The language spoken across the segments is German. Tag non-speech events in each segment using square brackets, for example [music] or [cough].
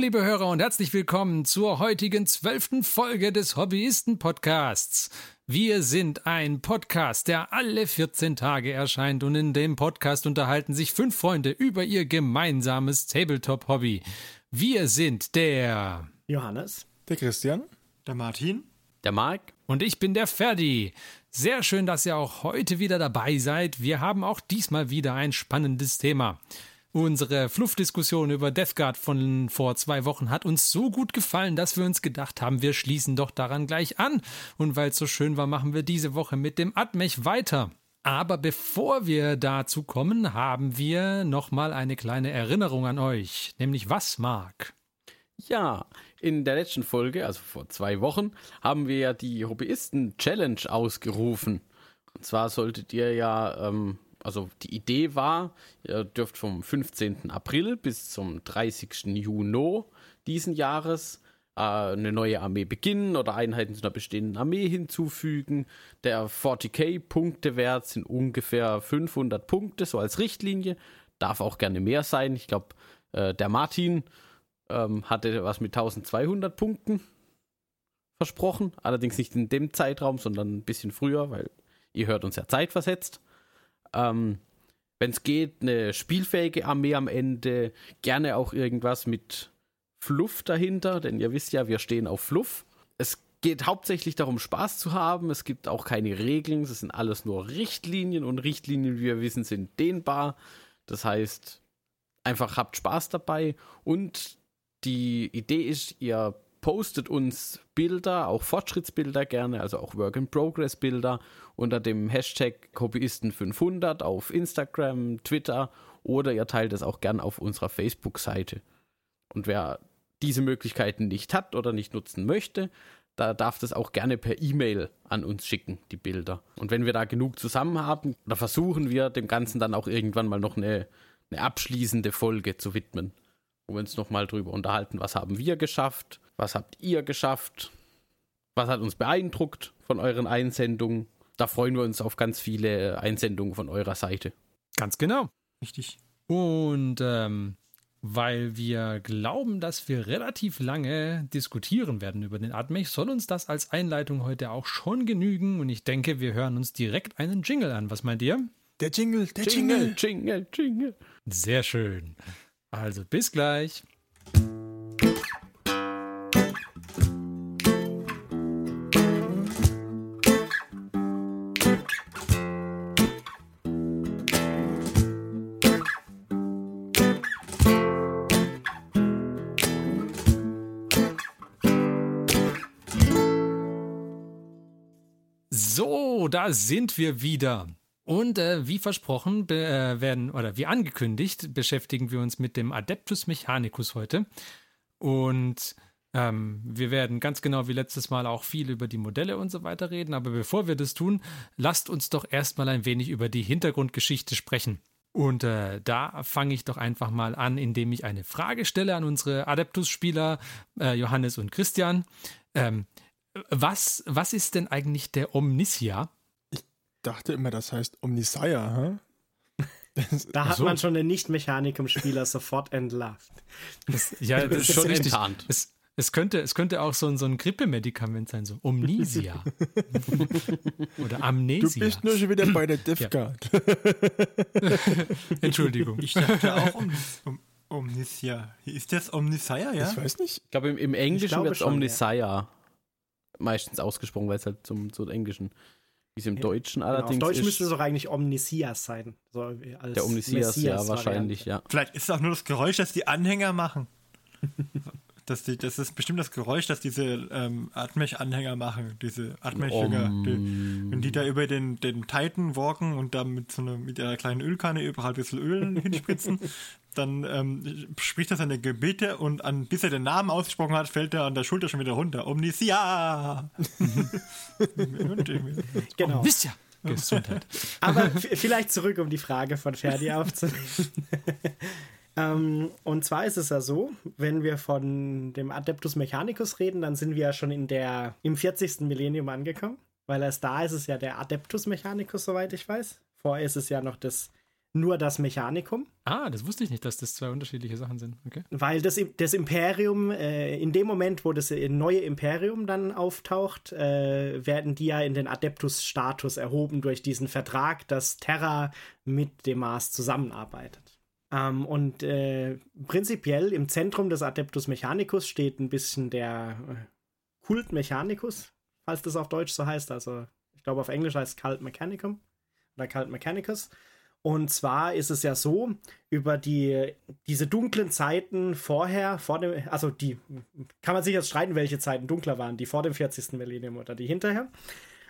Hallo, liebe Hörer und herzlich willkommen zur heutigen zwölften Folge des Hobbyisten-Podcasts. Wir sind ein Podcast, der alle 14 Tage erscheint und in dem Podcast unterhalten sich fünf Freunde über ihr gemeinsames Tabletop-Hobby. Wir sind der Johannes, der Christian, der Martin, der Marc und ich bin der Ferdi. Sehr schön, dass ihr auch heute wieder dabei seid. Wir haben auch diesmal wieder ein spannendes Thema. Unsere Fluffdiskussion über Death Guard von vor zwei Wochen hat uns so gut gefallen, dass wir uns gedacht haben, wir schließen doch daran gleich an. Und weil es so schön war, machen wir diese Woche mit dem Admech weiter. Aber bevor wir dazu kommen, haben wir nochmal eine kleine Erinnerung an euch. Nämlich was, Marc? Ja, in der letzten Folge, also vor zwei Wochen, haben wir ja die Hobbyisten-Challenge ausgerufen. Und zwar solltet ihr ja ähm, also die Idee war, ihr dürft vom 15. April bis zum 30. Juni diesen Jahres äh, eine neue Armee beginnen oder Einheiten zu einer bestehenden Armee hinzufügen. Der 40k-Punktewert sind ungefähr 500 Punkte, so als Richtlinie. Darf auch gerne mehr sein. Ich glaube, äh, der Martin ähm, hatte was mit 1200 Punkten versprochen. Allerdings nicht in dem Zeitraum, sondern ein bisschen früher, weil ihr hört uns ja zeitversetzt. Ähm, Wenn es geht, eine spielfähige Armee am Ende, gerne auch irgendwas mit Fluff dahinter, denn ihr wisst ja, wir stehen auf Fluff. Es geht hauptsächlich darum, Spaß zu haben. Es gibt auch keine Regeln, es sind alles nur Richtlinien und Richtlinien, wie wir wissen, sind dehnbar. Das heißt, einfach habt Spaß dabei und die Idee ist, ihr postet uns Bilder, auch Fortschrittsbilder gerne, also auch Work-in-Progress-Bilder unter dem Hashtag Hobbyisten500 auf Instagram, Twitter oder ihr teilt es auch gern auf unserer Facebook-Seite. Und wer diese Möglichkeiten nicht hat oder nicht nutzen möchte, da darf das auch gerne per E-Mail an uns schicken, die Bilder. Und wenn wir da genug zusammen haben, da versuchen wir dem Ganzen dann auch irgendwann mal noch eine, eine abschließende Folge zu widmen wo wir uns nochmal drüber unterhalten, was haben wir geschafft, was habt ihr geschafft, was hat uns beeindruckt von euren Einsendungen. Da freuen wir uns auf ganz viele Einsendungen von eurer Seite. Ganz genau. Richtig. Und ähm, weil wir glauben, dass wir relativ lange diskutieren werden über den Admech, soll uns das als Einleitung heute auch schon genügen. Und ich denke, wir hören uns direkt einen Jingle an. Was meint ihr? Der Jingle, der Jingle, Jingle, Jingle. Sehr schön. Also bis gleich. Da sind wir wieder. Und äh, wie versprochen äh, werden oder wie angekündigt beschäftigen wir uns mit dem Adeptus Mechanicus heute. Und ähm, wir werden ganz genau wie letztes Mal auch viel über die Modelle und so weiter reden. Aber bevor wir das tun, lasst uns doch erstmal ein wenig über die Hintergrundgeschichte sprechen. Und äh, da fange ich doch einfach mal an, indem ich eine Frage stelle an unsere Adeptus-Spieler äh, Johannes und Christian. Ähm, was, was ist denn eigentlich der Omnisia? Dachte immer, das heißt Omnisire, hä? Da hat so. man schon den Nicht-Mechanikum-Spieler sofort entlarvt. Das, ja, das, ist schon enttarnt. Es, es, könnte, es könnte auch so ein, so ein Grippemedikament sein, so Omnisia. [laughs] Oder Amnesia. Du bist nur schon wieder bei der DevGuard. Ja. [laughs] Entschuldigung. Ich dachte auch um, um, Omnisia. Ist das Omnisire, ja? Ich weiß nicht. Ich glaube, im, im Englischen wird es Omnisire ja. meistens ausgesprochen, weil es halt zum, zum Englischen wie es im Deutschen genau, allerdings Auf Deutsch ist. müsste es doch eigentlich Omnisias sein. So der Omnisias, ja, wahrscheinlich, ja. Vielleicht ist es auch nur das Geräusch, das die Anhänger machen. [laughs] das, die, das ist bestimmt das Geräusch, das diese ähm, Atmech-Anhänger machen, diese Atmech-Jünger. Die, wenn die da über den, den Titan walken und da mit so einer, mit ihrer kleinen Ölkanne überall ein bisschen Öl [laughs] hinspritzen, dann ähm, spricht er seine Gebete und an, bis er den Namen ausgesprochen hat, fällt er an der Schulter schon wieder runter. Omnisia! [laughs] genau. Omnisia! Gesundheit. [laughs] Aber vielleicht zurück, um die Frage von Ferdi aufzunehmen. [laughs] ähm, und zwar ist es ja so, wenn wir von dem Adeptus Mechanicus reden, dann sind wir ja schon in der, im 40. Millennium angekommen, weil erst da ist es ja der Adeptus Mechanicus, soweit ich weiß. Vorher ist es ja noch das nur das Mechanikum. Ah, das wusste ich nicht, dass das zwei unterschiedliche Sachen sind. Okay. Weil das, das Imperium, äh, in dem Moment, wo das neue Imperium dann auftaucht, äh, werden die ja in den Adeptus-Status erhoben durch diesen Vertrag, dass Terra mit dem Mars zusammenarbeitet. Ähm, und äh, prinzipiell im Zentrum des Adeptus Mechanicus steht ein bisschen der äh, Kult Mechanicus, falls das auf Deutsch so heißt. Also, ich glaube, auf Englisch heißt es Cult Mechanicum oder Cult Mechanicus. Und zwar ist es ja so, über die, diese dunklen Zeiten vorher, vor dem, also die, kann man sich jetzt streiten, welche Zeiten dunkler waren, die vor dem 40. Millennium oder die hinterher.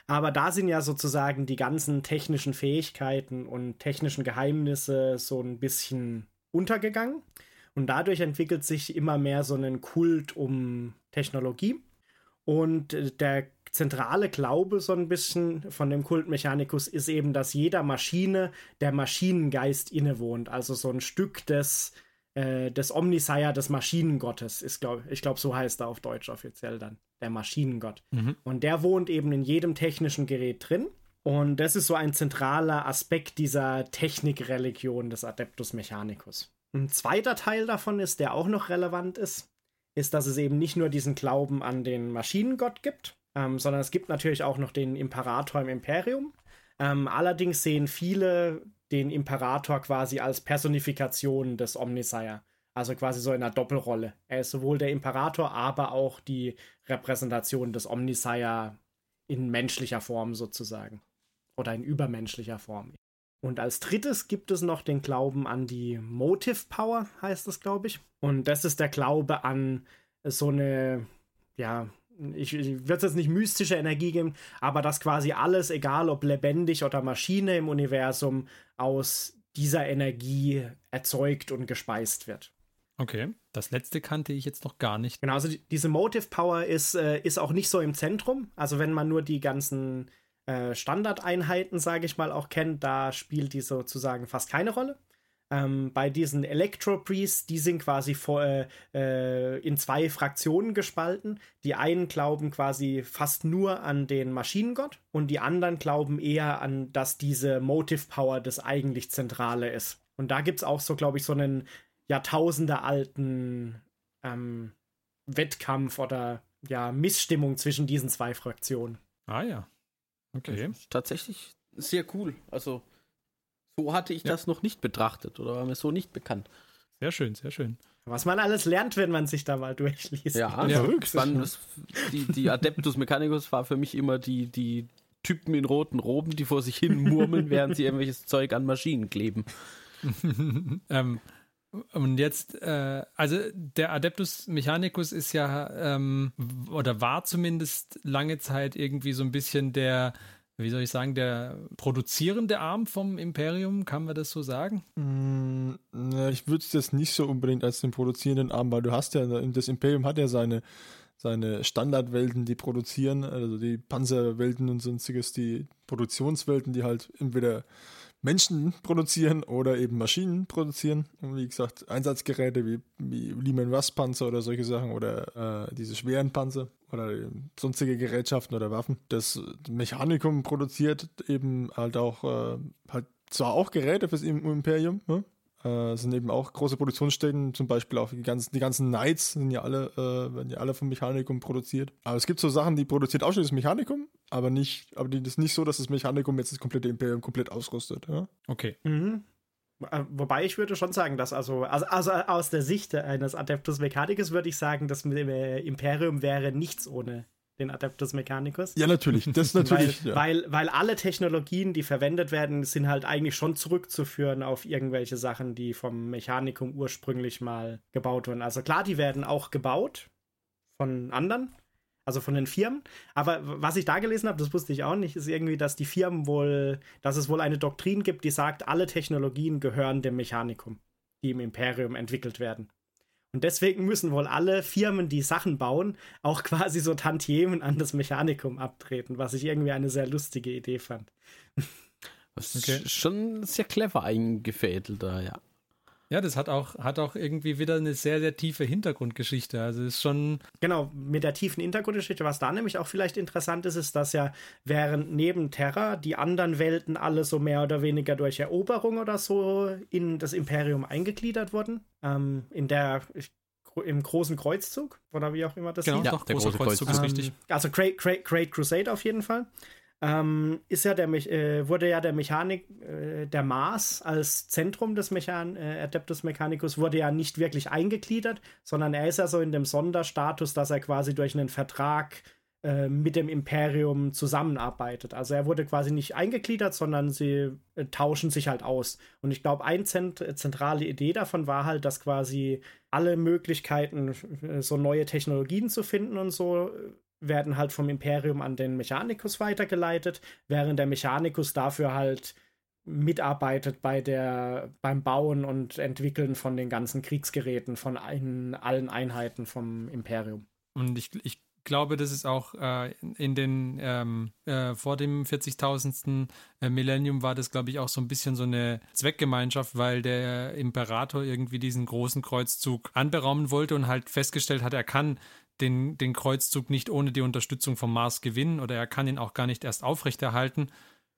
Aber da sind ja sozusagen die ganzen technischen Fähigkeiten und technischen Geheimnisse so ein bisschen untergegangen. Und dadurch entwickelt sich immer mehr so ein Kult um Technologie. Und der zentrale Glaube so ein bisschen von dem Kult Mechanicus ist eben, dass jeder Maschine der Maschinengeist innewohnt. Also so ein Stück des, äh, des Omnisire, des Maschinengottes, ist, glaub, ich glaube, so heißt er auf Deutsch offiziell dann, der Maschinengott. Mhm. Und der wohnt eben in jedem technischen Gerät drin. Und das ist so ein zentraler Aspekt dieser Technikreligion des Adeptus Mechanicus. Ein zweiter Teil davon ist, der auch noch relevant ist, ist, dass es eben nicht nur diesen Glauben an den Maschinengott gibt, ähm, sondern es gibt natürlich auch noch den Imperator im Imperium. Ähm, allerdings sehen viele den Imperator quasi als Personifikation des Omnisire. Also quasi so in einer Doppelrolle. Er ist sowohl der Imperator, aber auch die Repräsentation des Omnisire in menschlicher Form sozusagen. Oder in übermenschlicher Form. Und als drittes gibt es noch den Glauben an die Motive Power, heißt es, glaube ich. Und das ist der Glaube an so eine, ja, ich, ich würde es jetzt nicht mystische Energie geben, aber dass quasi alles, egal ob lebendig oder Maschine im Universum, aus dieser Energie erzeugt und gespeist wird. Okay, das letzte kannte ich jetzt noch gar nicht. Genau, also die, diese Motive Power ist, äh, ist auch nicht so im Zentrum. Also wenn man nur die ganzen äh, Standardeinheiten, sage ich mal, auch kennt, da spielt die sozusagen fast keine Rolle. Ähm, bei diesen Electro-Priests, die sind quasi vor, äh, äh, in zwei Fraktionen gespalten. Die einen glauben quasi fast nur an den Maschinengott und die anderen glauben eher an, dass diese Motive Power das eigentlich Zentrale ist. Und da gibt es auch so, glaube ich, so einen Jahrtausende alten ähm, Wettkampf oder ja, Missstimmung zwischen diesen zwei Fraktionen. Ah ja. Okay. Tatsächlich sehr cool. Also so hatte ich ja. das noch nicht betrachtet oder war mir so nicht bekannt. Sehr schön, sehr schön. Was man alles lernt, wenn man sich da mal durchliest. Ja, ja man, die, die Adeptus Mechanicus war für mich immer die, die Typen in roten Roben, die vor sich hin murmeln, während sie irgendwelches Zeug an Maschinen kleben. [laughs] ähm, und jetzt, äh, also der Adeptus Mechanicus ist ja, ähm, oder war zumindest lange Zeit irgendwie so ein bisschen der wie soll ich sagen, der produzierende Arm vom Imperium, kann man das so sagen? Mm, ich würde jetzt nicht so unbedingt als den produzierenden Arm, weil du hast ja, das Imperium hat ja seine, seine Standardwelten, die produzieren, also die Panzerwelten und sonstiges, die Produktionswelten, die halt entweder Menschen produzieren oder eben Maschinen produzieren. Und wie gesagt, Einsatzgeräte wie, wie Lehman Russ Panzer oder solche Sachen oder äh, diese schweren Panzer oder sonstige Gerätschaften oder Waffen. Das Mechanikum produziert eben halt auch äh, halt zwar auch Geräte fürs Imperium, ne? Äh, sind eben auch große Produktionsstätten, zum Beispiel auch die ganzen, die ganzen Knights sind ja alle, äh, werden ja alle vom Mechanikum produziert. Aber es gibt so Sachen, die produziert ausschließlich das Mechanikum, aber nicht, aber die, das ist nicht so, dass das Mechanikum jetzt das komplette Imperium komplett ausrüstet. Ja? Okay. Mhm. Äh, wobei ich würde schon sagen, dass also, also, also aus der Sicht eines Adeptus Mechanicus würde ich sagen, das Imperium wäre nichts ohne den Adeptus Mechanicus. Ja, natürlich. Das [laughs] natürlich. weil, ja. weil, weil alle Technologien, die verwendet werden, sind halt eigentlich schon zurückzuführen auf irgendwelche Sachen, die vom Mechanikum ursprünglich mal gebaut wurden. Also klar, die werden auch gebaut von anderen, also von den Firmen. Aber was ich da gelesen habe, das wusste ich auch nicht, ist irgendwie, dass die Firmen wohl, dass es wohl eine Doktrin gibt, die sagt, alle Technologien gehören dem Mechanikum, die im Imperium entwickelt werden. Und deswegen müssen wohl alle Firmen, die Sachen bauen, auch [laughs] quasi so Tantiemen an das Mechanikum abtreten, was ich irgendwie eine sehr lustige Idee fand. Das ist okay. schon sehr clever eingefädelt da, ja. Ja, das hat auch, hat auch irgendwie wieder eine sehr, sehr tiefe Hintergrundgeschichte. Also ist schon. Genau, mit der tiefen Hintergrundgeschichte, was da nämlich auch vielleicht interessant ist, ist, dass ja während neben Terra die anderen Welten alle so mehr oder weniger durch Eroberung oder so in das Imperium eingegliedert wurden. Ähm, in der im großen Kreuzzug oder wie auch immer das genau, hieß. Ja, doch, der große Kreuzzug, Kreuzzug ist richtig. Ähm, also Great, Great, Great Crusade auf jeden Fall ähm, ist ja der äh, wurde ja der Mechanik, äh, der Mars als Zentrum des Mechan äh, Adeptus Mechanicus wurde ja nicht wirklich eingegliedert, sondern er ist ja so in dem Sonderstatus, dass er quasi durch einen Vertrag äh, mit dem Imperium zusammenarbeitet. Also er wurde quasi nicht eingegliedert, sondern sie äh, tauschen sich halt aus. Und ich glaube, eine zent zentrale Idee davon war halt, dass quasi alle Möglichkeiten, äh, so neue Technologien zu finden und so, werden halt vom Imperium an den Mechanikus weitergeleitet, während der Mechanikus dafür halt mitarbeitet bei der, beim Bauen und Entwickeln von den ganzen Kriegsgeräten, von ein, allen Einheiten vom Imperium. Und ich, ich glaube, das ist auch äh, in den, ähm, äh, vor dem 40.000. Äh, Millennium war das, glaube ich, auch so ein bisschen so eine Zweckgemeinschaft, weil der Imperator irgendwie diesen großen Kreuzzug anberaumen wollte und halt festgestellt hat, er kann den, den Kreuzzug nicht ohne die Unterstützung vom Mars gewinnen oder er kann ihn auch gar nicht erst aufrechterhalten.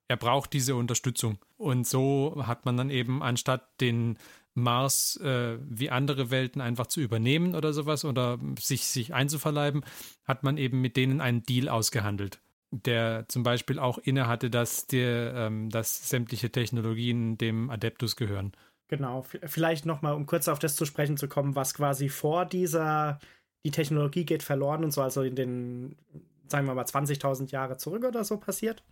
Er braucht diese Unterstützung. Und so hat man dann eben, anstatt den Mars äh, wie andere Welten einfach zu übernehmen oder sowas oder sich, sich einzuverleiben, hat man eben mit denen einen Deal ausgehandelt, der zum Beispiel auch innehatte, dass, der, ähm, dass sämtliche Technologien dem Adeptus gehören. Genau, vielleicht nochmal, um kurz auf das zu sprechen zu kommen, was quasi vor dieser die Technologie geht verloren und so, also in den, sagen wir mal, 20.000 Jahre zurück oder so passiert.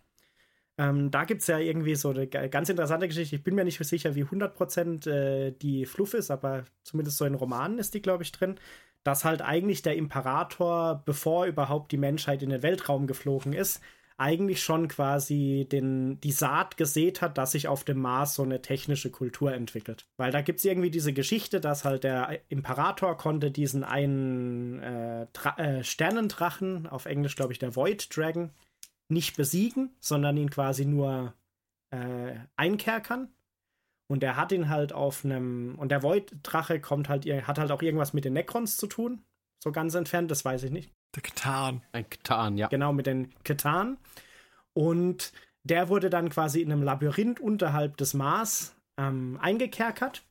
Ähm, da gibt es ja irgendwie so eine ganz interessante Geschichte. Ich bin mir nicht sicher, wie 100% äh, die Fluff ist, aber zumindest so in Romanen ist die, glaube ich, drin. Dass halt eigentlich der Imperator, bevor überhaupt die Menschheit in den Weltraum geflogen ist, eigentlich schon quasi den, die Saat gesät hat, dass sich auf dem Mars so eine technische Kultur entwickelt. Weil da gibt es irgendwie diese Geschichte, dass halt der Imperator konnte diesen einen äh, äh, Sternendrachen, auf Englisch glaube ich der Void Dragon, nicht besiegen, sondern ihn quasi nur äh, einkerkern. Und er hat ihn halt auf einem. Und der Void-Drache kommt halt, hat halt auch irgendwas mit den Necrons zu tun. So ganz entfernt, das weiß ich nicht. Der Katan. Ein Katan, ja. Genau, mit den Katan. Und der wurde dann quasi in einem Labyrinth unterhalb des Mars ähm, eingekerkert.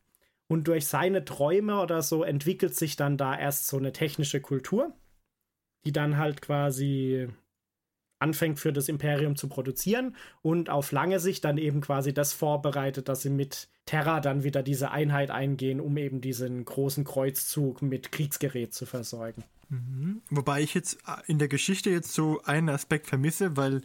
Und durch seine Träume oder so entwickelt sich dann da erst so eine technische Kultur, die dann halt quasi anfängt für das Imperium zu produzieren und auf lange Sicht dann eben quasi das vorbereitet, dass sie mit Terra dann wieder diese Einheit eingehen, um eben diesen großen Kreuzzug mit Kriegsgerät zu versorgen. Mhm. Wobei ich jetzt äh, in der Geschichte jetzt so einen Aspekt vermisse, weil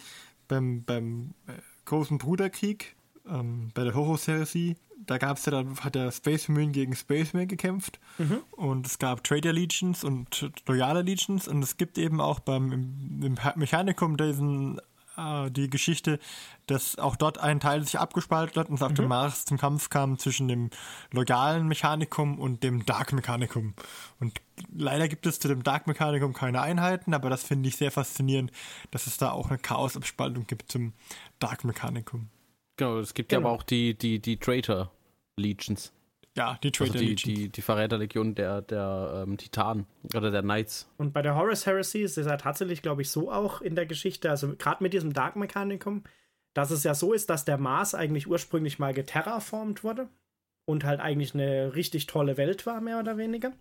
beim, beim äh, großen Bruderkrieg, ähm, bei der Horus-Heresie, da gab es ja dann, hat der Space Marine gegen Space Marine gekämpft mhm. und es gab Trader Legions und Loyale Legions und es gibt eben auch beim im, im Mechanikum diesen äh, die Geschichte, dass auch dort ein Teil sich abgespalten hat und es auf dem mhm. Mars zum Kampf kam zwischen dem loyalen Mechanikum und dem Dark Mechanikum. Und leider gibt es zu dem Dark Mechanikum keine Einheiten, aber das finde ich sehr faszinierend, dass es da auch eine Chaosabspaltung gibt zum Dark Mechanikum. Genau, es gibt genau. ja aber auch die, die, die Traitor Legions. Ja, die Traitor also die, die, die Verräterlegion der, der ähm, Titanen oder der Knights. Und bei der Horus Heresy ist es ja tatsächlich, glaube ich, so auch in der Geschichte, also gerade mit diesem Dark Mechanicum, dass es ja so ist, dass der Mars eigentlich ursprünglich mal geterraformt wurde und halt eigentlich eine richtig tolle Welt war, mehr oder weniger.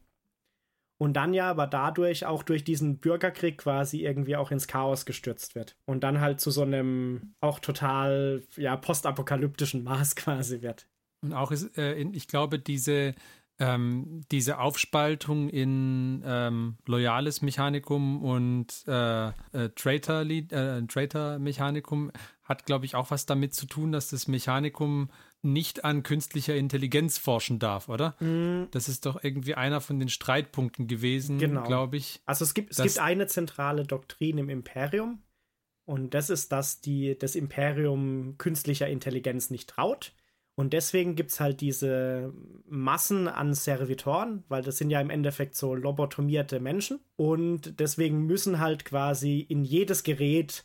Und dann ja aber dadurch auch durch diesen Bürgerkrieg quasi irgendwie auch ins Chaos gestürzt wird. Und dann halt zu so einem auch total, ja, postapokalyptischen Mars [laughs] quasi wird. Und auch ist, äh, ich glaube, diese, ähm, diese Aufspaltung in ähm, loyales Mechanikum und äh, äh, Traitor, äh, Traitor Mechanikum hat, glaube ich, auch was damit zu tun, dass das Mechanikum nicht an künstlicher Intelligenz forschen darf, oder? Mhm. Das ist doch irgendwie einer von den Streitpunkten gewesen, genau. glaube ich. Also es gibt, es gibt eine zentrale Doktrin im Imperium und das ist, dass die, das Imperium künstlicher Intelligenz nicht traut und deswegen gibt es halt diese Massen an Servitoren, weil das sind ja im Endeffekt so lobotomierte Menschen. Und deswegen müssen halt quasi in jedes Gerät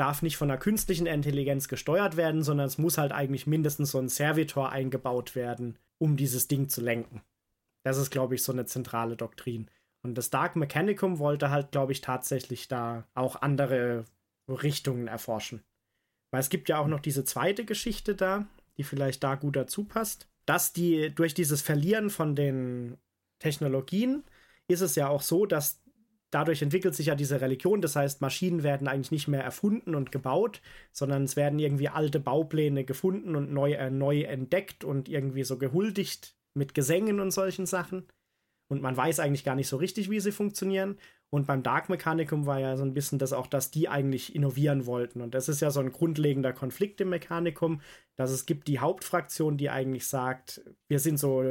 darf nicht von einer künstlichen Intelligenz gesteuert werden, sondern es muss halt eigentlich mindestens so ein Servitor eingebaut werden, um dieses Ding zu lenken. Das ist, glaube ich, so eine zentrale Doktrin. Und das Dark Mechanicum wollte halt, glaube ich, tatsächlich da auch andere Richtungen erforschen. Weil es gibt ja auch noch diese zweite Geschichte da, die vielleicht da gut dazu passt, dass die durch dieses Verlieren von den Technologien ist es ja auch so, dass dadurch entwickelt sich ja diese Religion. Das heißt, Maschinen werden eigentlich nicht mehr erfunden und gebaut, sondern es werden irgendwie alte Baupläne gefunden und neu, äh, neu entdeckt und irgendwie so gehuldigt mit Gesängen und solchen Sachen. Und man weiß eigentlich gar nicht so richtig, wie sie funktionieren. Und beim Dark Mechanicum war ja so ein bisschen das auch, dass die eigentlich innovieren wollten. Und das ist ja so ein grundlegender Konflikt im Mechanikum, dass es gibt die Hauptfraktion, die eigentlich sagt, wir sind so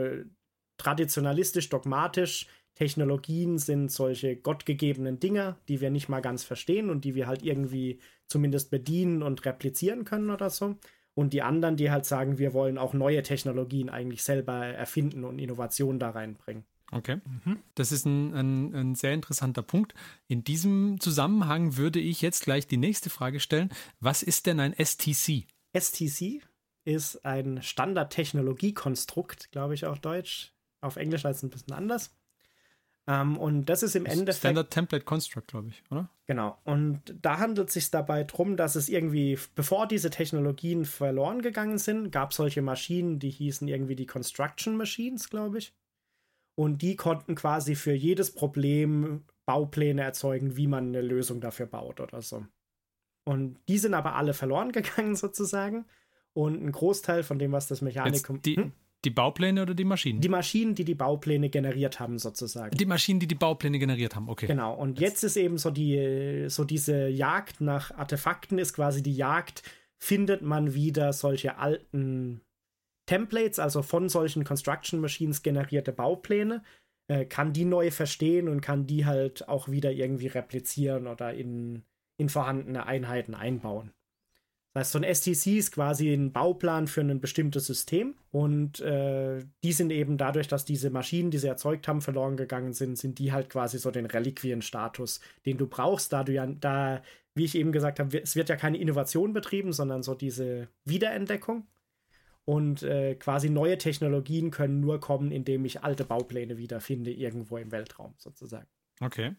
traditionalistisch, dogmatisch, Technologien sind solche gottgegebenen Dinge, die wir nicht mal ganz verstehen und die wir halt irgendwie zumindest bedienen und replizieren können oder so. Und die anderen, die halt sagen, wir wollen auch neue Technologien eigentlich selber erfinden und Innovationen da reinbringen. Okay. Mhm. Das ist ein, ein, ein, sehr interessanter Punkt. In diesem Zusammenhang würde ich jetzt gleich die nächste Frage stellen. Was ist denn ein STC? STC ist ein Standard-Technologiekonstrukt, glaube ich auch Deutsch. Auf Englisch heißt es ein bisschen anders. Ähm, und das ist im Endeffekt. Standard Template Construct, glaube ich, oder? Genau. Und da handelt es sich dabei darum, dass es irgendwie, bevor diese Technologien verloren gegangen sind, gab es solche Maschinen, die hießen irgendwie die Construction Machines, glaube ich. Und die konnten quasi für jedes Problem Baupläne erzeugen, wie man eine Lösung dafür baut oder so. Und die sind aber alle verloren [laughs] gegangen sozusagen. Und ein Großteil von dem, was das Mechanikum. Jetzt die, hm? Die Baupläne oder die Maschinen? Die Maschinen, die die Baupläne generiert haben, sozusagen. Die Maschinen, die die Baupläne generiert haben, okay. Genau. Und jetzt ist eben so die, so diese Jagd nach Artefakten ist quasi die Jagd, findet man wieder solche alten Templates, also von solchen Construction Machines generierte Baupläne, äh, kann die neu verstehen und kann die halt auch wieder irgendwie replizieren oder in, in vorhandene Einheiten einbauen. Das heißt, so ein STC ist quasi ein Bauplan für ein bestimmtes System und äh, die sind eben dadurch, dass diese Maschinen, die sie erzeugt haben, verloren gegangen sind, sind die halt quasi so den Reliquienstatus, den du brauchst, da du ja, da, wie ich eben gesagt habe, es wird ja keine Innovation betrieben, sondern so diese Wiederentdeckung. Und äh, quasi neue Technologien können nur kommen, indem ich alte Baupläne wiederfinde, irgendwo im Weltraum sozusagen. Okay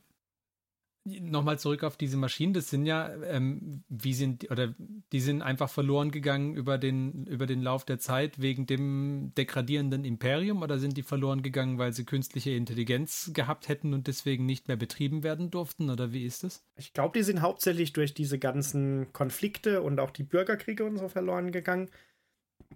nochmal zurück auf diese Maschinen, das sind ja, ähm, wie sind, oder die sind einfach verloren gegangen über den, über den Lauf der Zeit wegen dem degradierenden Imperium oder sind die verloren gegangen, weil sie künstliche Intelligenz gehabt hätten und deswegen nicht mehr betrieben werden durften oder wie ist das? Ich glaube, die sind hauptsächlich durch diese ganzen Konflikte und auch die Bürgerkriege und so verloren gegangen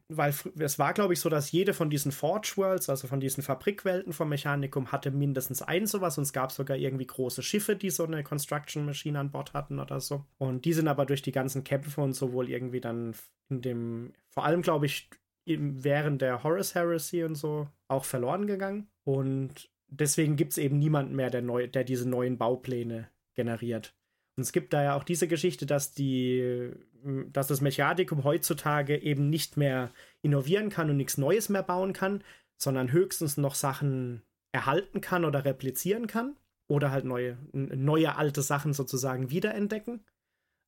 weil es war, glaube ich, so, dass jede von diesen Forge Worlds, also von diesen Fabrikwelten vom Mechanikum, hatte mindestens ein sowas und es gab sogar irgendwie große Schiffe, die so eine Construction Machine an Bord hatten oder so. Und die sind aber durch die ganzen Kämpfe und so wohl irgendwie dann in dem, vor allem, glaube ich, während der Horus Heresy und so auch verloren gegangen. Und deswegen gibt es eben niemanden mehr, der, neu, der diese neuen Baupläne generiert. Und es gibt da ja auch diese Geschichte, dass die, dass das Mechanikum heutzutage eben nicht mehr innovieren kann und nichts Neues mehr bauen kann, sondern höchstens noch Sachen erhalten kann oder replizieren kann oder halt neue, neue alte Sachen sozusagen wiederentdecken.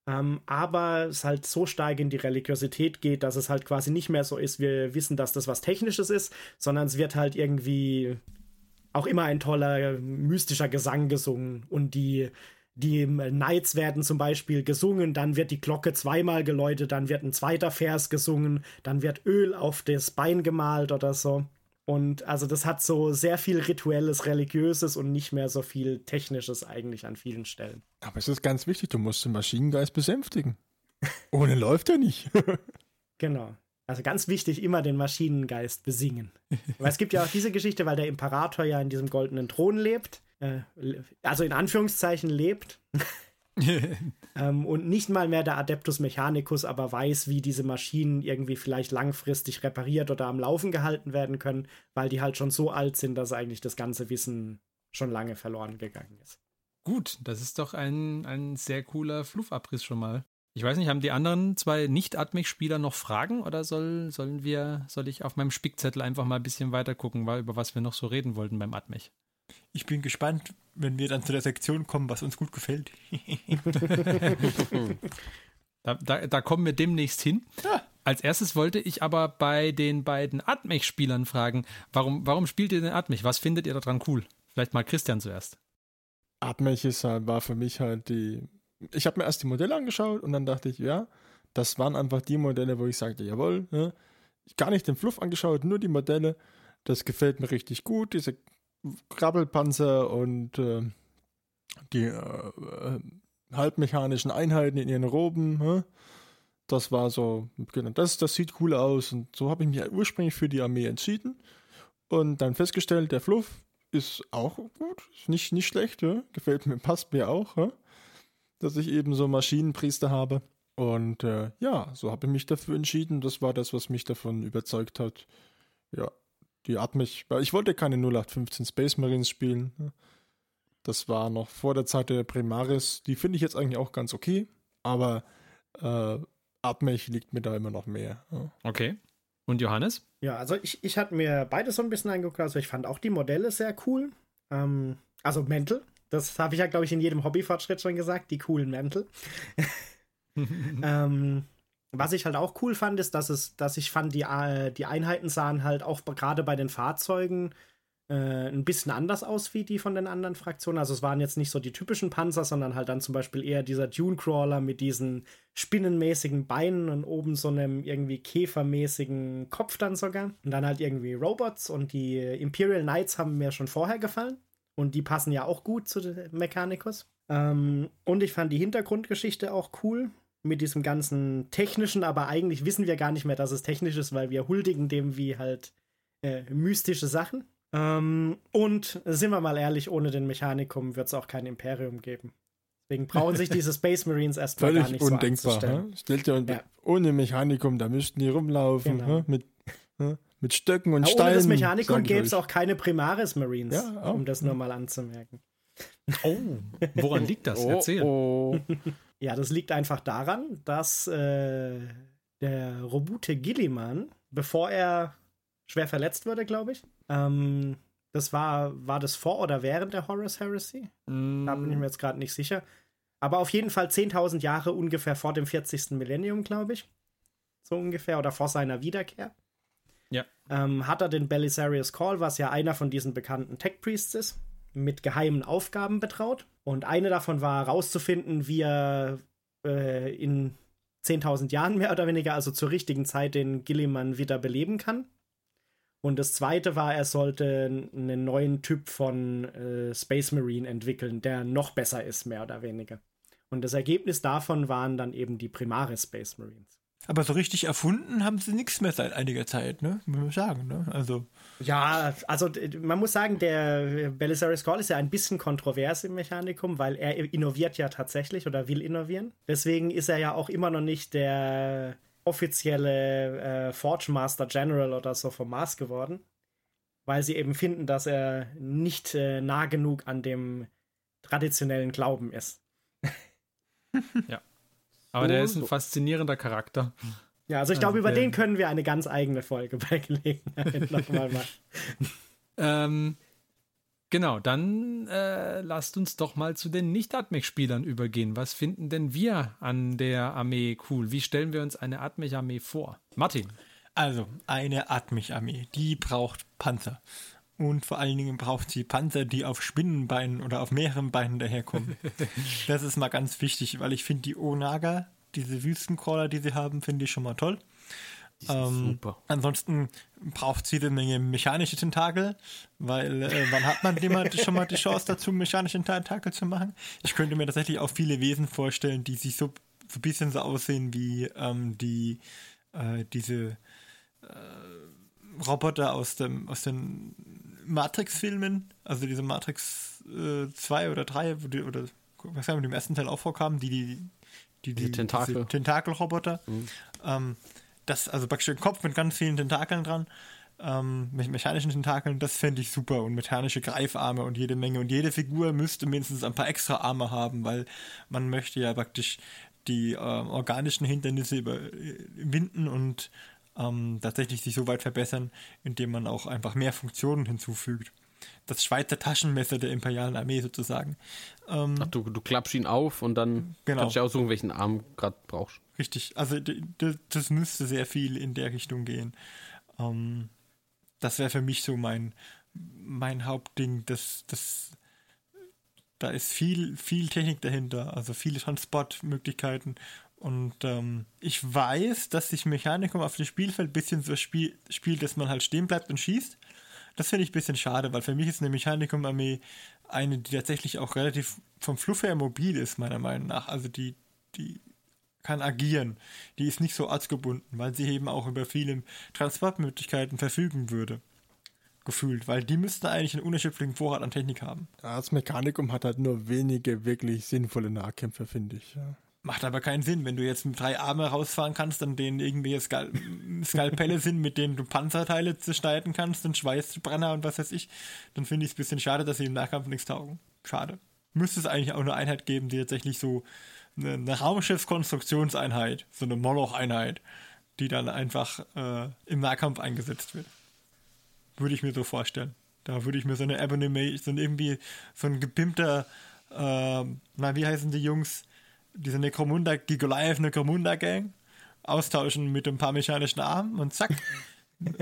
Ähm, aber es halt so stark in die Religiosität geht, dass es halt quasi nicht mehr so ist, wir wissen, dass das was Technisches ist, sondern es wird halt irgendwie auch immer ein toller mystischer Gesang gesungen und die die Knights werden zum Beispiel gesungen, dann wird die Glocke zweimal geläutet, dann wird ein zweiter Vers gesungen, dann wird Öl auf das Bein gemalt oder so. Und also das hat so sehr viel rituelles, religiöses und nicht mehr so viel technisches eigentlich an vielen Stellen. Aber es ist ganz wichtig, du musst den Maschinengeist besänftigen. Ohne läuft er nicht. [laughs] genau. Also ganz wichtig, immer den Maschinengeist besingen. [laughs] Weil es gibt ja auch diese Geschichte, weil der Imperator ja in diesem goldenen Thron lebt äh, also in Anführungszeichen lebt. [laughs] ähm, und nicht mal mehr der Adeptus Mechanicus aber weiß, wie diese Maschinen irgendwie vielleicht langfristig repariert oder am Laufen gehalten werden können, weil die halt schon so alt sind, dass eigentlich das ganze Wissen schon lange verloren gegangen ist. Gut, das ist doch ein, ein sehr cooler Fluffabriss schon mal. Ich weiß nicht, haben die anderen zwei Nicht-Atmec-Spieler noch Fragen oder soll, sollen wir, soll ich auf meinem Spickzettel einfach mal ein bisschen weiter gucken, über was wir noch so reden wollten beim Atmech? Ich bin gespannt, wenn wir dann zu der Sektion kommen, was uns gut gefällt. [laughs] Da, da, da kommen wir demnächst hin. Ja. Als erstes wollte ich aber bei den beiden Atmech-Spielern fragen, warum, warum spielt ihr den Atmech? Was findet ihr daran cool? Vielleicht mal Christian zuerst. Atmech ist halt, war für mich halt die. Ich habe mir erst die Modelle angeschaut und dann dachte ich, ja, das waren einfach die Modelle, wo ich sagte, jawohl, ne? gar nicht den Fluff angeschaut, nur die Modelle. Das gefällt mir richtig gut, diese Krabbelpanzer und äh, die äh, äh, halbmechanischen Einheiten in ihren Roben. Ne? Das war so, genau, das, das sieht cool aus und so habe ich mich ursprünglich für die Armee entschieden und dann festgestellt, der Fluff ist auch gut, ist nicht, nicht schlecht, ja? gefällt mir, passt mir auch, ja? dass ich eben so Maschinenpriester habe. Und äh, ja, so habe ich mich dafür entschieden. Das war das, was mich davon überzeugt hat. Ja, die hat mich, weil ich wollte keine 0815 Space Marines spielen. ne? Das war noch vor der Zeit der Primaris. Die finde ich jetzt eigentlich auch ganz okay, aber äh, Atmech liegt mir da immer noch mehr. Okay. Und Johannes? Ja, also ich, ich hatte mir beides so ein bisschen angeguckt. Also ich fand auch die Modelle sehr cool. Ähm, also Mäntel. Das habe ich ja, glaube ich, in jedem Hobbyfortschritt schon gesagt. Die coolen Mäntel. [laughs] [laughs] ähm, was ich halt auch cool fand, ist, dass es, dass ich fand, die, äh, die Einheiten sahen halt auch gerade bei den Fahrzeugen äh, ein bisschen anders aus wie die von den anderen Fraktionen. Also es waren jetzt nicht so die typischen Panzer, sondern halt dann zum Beispiel eher dieser Dune-Crawler mit diesen spinnenmäßigen Beinen und oben so einem irgendwie käfermäßigen Kopf dann sogar. Und dann halt irgendwie Robots und die Imperial Knights haben mir schon vorher gefallen. Und die passen ja auch gut zu Mechanicus. Ähm, und ich fand die Hintergrundgeschichte auch cool mit diesem ganzen technischen, aber eigentlich wissen wir gar nicht mehr, dass es technisch ist, weil wir huldigen dem wie halt äh, mystische Sachen. Ähm, und sind wir mal ehrlich, ohne den Mechanikum wird es auch kein Imperium geben. Deswegen brauchen sich diese [laughs] Space Marines erstmal gar Völlig nicht undenkbar. so hä? Stellt dir Ja. ohne Mechanikum, da müssten die rumlaufen Genau. mit, hä? mit Stöcken und Ja, Steinen. ohne das Mechanikum gäbe es auch keine Primaris Marines, Ja, auch. um das nur mal anzumerken. Oh, woran liegt das? [laughs] Oh, Erzähl. oh. Ja, das liegt einfach daran, dass äh, der Robute Gilliman, bevor er schwer verletzt wurde, glaube ich, ähm, das war, war das vor oder während der Horus Heresy? Da bin ich mir jetzt gerade nicht sicher. Aber auf jeden Fall 10.000 Jahre ungefähr vor dem 40. Millennium, glaube ich. So ungefähr, oder vor seiner Wiederkehr. Ja. Ähm, hat er den Belisarius Call, was ja einer von diesen bekannten Tech Priests ist, mit geheimen Aufgaben betraut. Und eine davon war herauszufinden, wie er äh, in 10.000 Jahren mehr oder weniger, also zur richtigen Zeit, den Gilliman wieder beleben kann. Und das zweite war, er sollte einen neuen Typ von äh, Space Marine entwickeln, der noch besser ist, mehr oder weniger. Und das Ergebnis davon waren dann eben die Primaris Space Marines. Aber so richtig erfunden haben sie nichts mehr seit einiger Zeit, ne? Muss man sagen, ne? Also, Ja, also man muss sagen, der Belisarius Call ist ja ein bisschen kontrovers im Mechanikum, weil er innoviert ja tatsächlich oder will innovieren. Deswegen ist er ja auch immer noch nicht der offizielle äh, Forge Master General oder so vom Mars geworden, weil sie eben finden, dass er nicht äh, nah genug an dem traditionellen Glauben ist. [laughs] Aber der ist ein faszinierender Charakter. Ja, also ich glaube, Also über den können wir eine ganz eigene Folge [laughs] bei Gelegenheit [laughs] nochmal machen. Ähm, genau, dann äh, lasst uns doch mal zu den Nicht-Atmech-Spielern übergehen. Was finden denn wir an der Armee cool? Wie stellen wir uns eine Atmech-Armee vor? Martin. also eine Atmich-Armee, die braucht Panzer. Und vor allen Dingen braucht sie Panzer, die auf Spinnenbeinen oder auf mehreren Beinen daherkommen. [laughs] das ist mal ganz wichtig, weil ich finde die Onaga, diese Wüstencrawler, die sie haben, finde ich schon mal toll. Ähm, super. Ansonsten braucht sie eine Menge mechanische Tentakel, weil äh, wann hat man immer schon mal die Chance dazu, mechanische Tentakel zu machen? Ich könnte mir tatsächlich auch viele Wesen vorstellen, die sich so, so ein bisschen so aussehen wie ähm, die äh, diese äh, Roboter aus dem aus den Matrix-Filmen, also diese Matrix 2 oder 3, wo die, oder was haben wir im ersten Teil auch vorkamen, die die die, Diese Tentakel. diese Tentakelroboter. Ähm, das, also praktisch ein Kopf mit ganz vielen Tentakeln dran, ähm, mit mechanischen Tentakeln, das fände ich super und mechanische Greifarme und jede Menge. Und jede Figur müsste mindestens ein paar extra Arme haben, weil man möchte ja praktisch die ähm, organischen Hindernisse überwinden und ähm, tatsächlich sich so weit verbessern, indem man auch einfach mehr Funktionen hinzufügt. Das Schweizer Taschenmesser der imperialen Armee sozusagen. Ähm, Ach, du, du klappst ihn auf und dann Genau. kannst du aussuchen, welchen Arm gerade brauchst. richtig. Also das müsste sehr viel in der Richtung gehen. Ähm, das wäre für mich so mein, mein Hauptding. Das, das, da ist viel, viel Technik dahinter, also viele Transportmöglichkeiten. Und ähm, ich weiß, dass sich Mechanikum auf dem Spielfeld ein bisschen so spiel, spielt, dass man halt stehen bleibt und schießt. Das finde ich ein bisschen schade, weil für mich ist eine Mechanikum-Armee eine, die tatsächlich auch relativ vom Fluff her mobil ist, meiner Meinung nach. Also die, die kann agieren. Die ist nicht so ortsgebunden, weil sie eben auch über viele Transportmöglichkeiten verfügen würde. Gefühlt, weil die müssten eigentlich einen unerschöpflichen Vorrat an Technik haben. Das Mechanikum hat halt nur wenige wirklich sinnvolle Nahkämpfer, finde ich. Ja. Macht aber keinen Sinn, wenn du jetzt mit drei Arme rausfahren kannst, an denen irgendwelche Skal Skalpelle sind, mit denen du Panzerteile zerschneiden kannst und Schweißbrenner und was weiß ich, dann finde ich es ein bisschen schade, dass sie im Nahkampf nichts taugen. Schade. Müsste es eigentlich auch eine Einheit geben, die tatsächlich so eine, eine Raumschiffskonstruktionseinheit, so eine Moloch-Einheit, die dann einfach äh, im Nahkampf eingesetzt wird. Würde ich mir so vorstellen. Da würde ich mir so eine Ebony so ein irgendwie so ein gepimpter, äh, na, wie heißen die Jungs? Diese Necromunda, Gigoliath Necromunda Gang austauschen mit ein paar mechanischen Armen und zack. [laughs]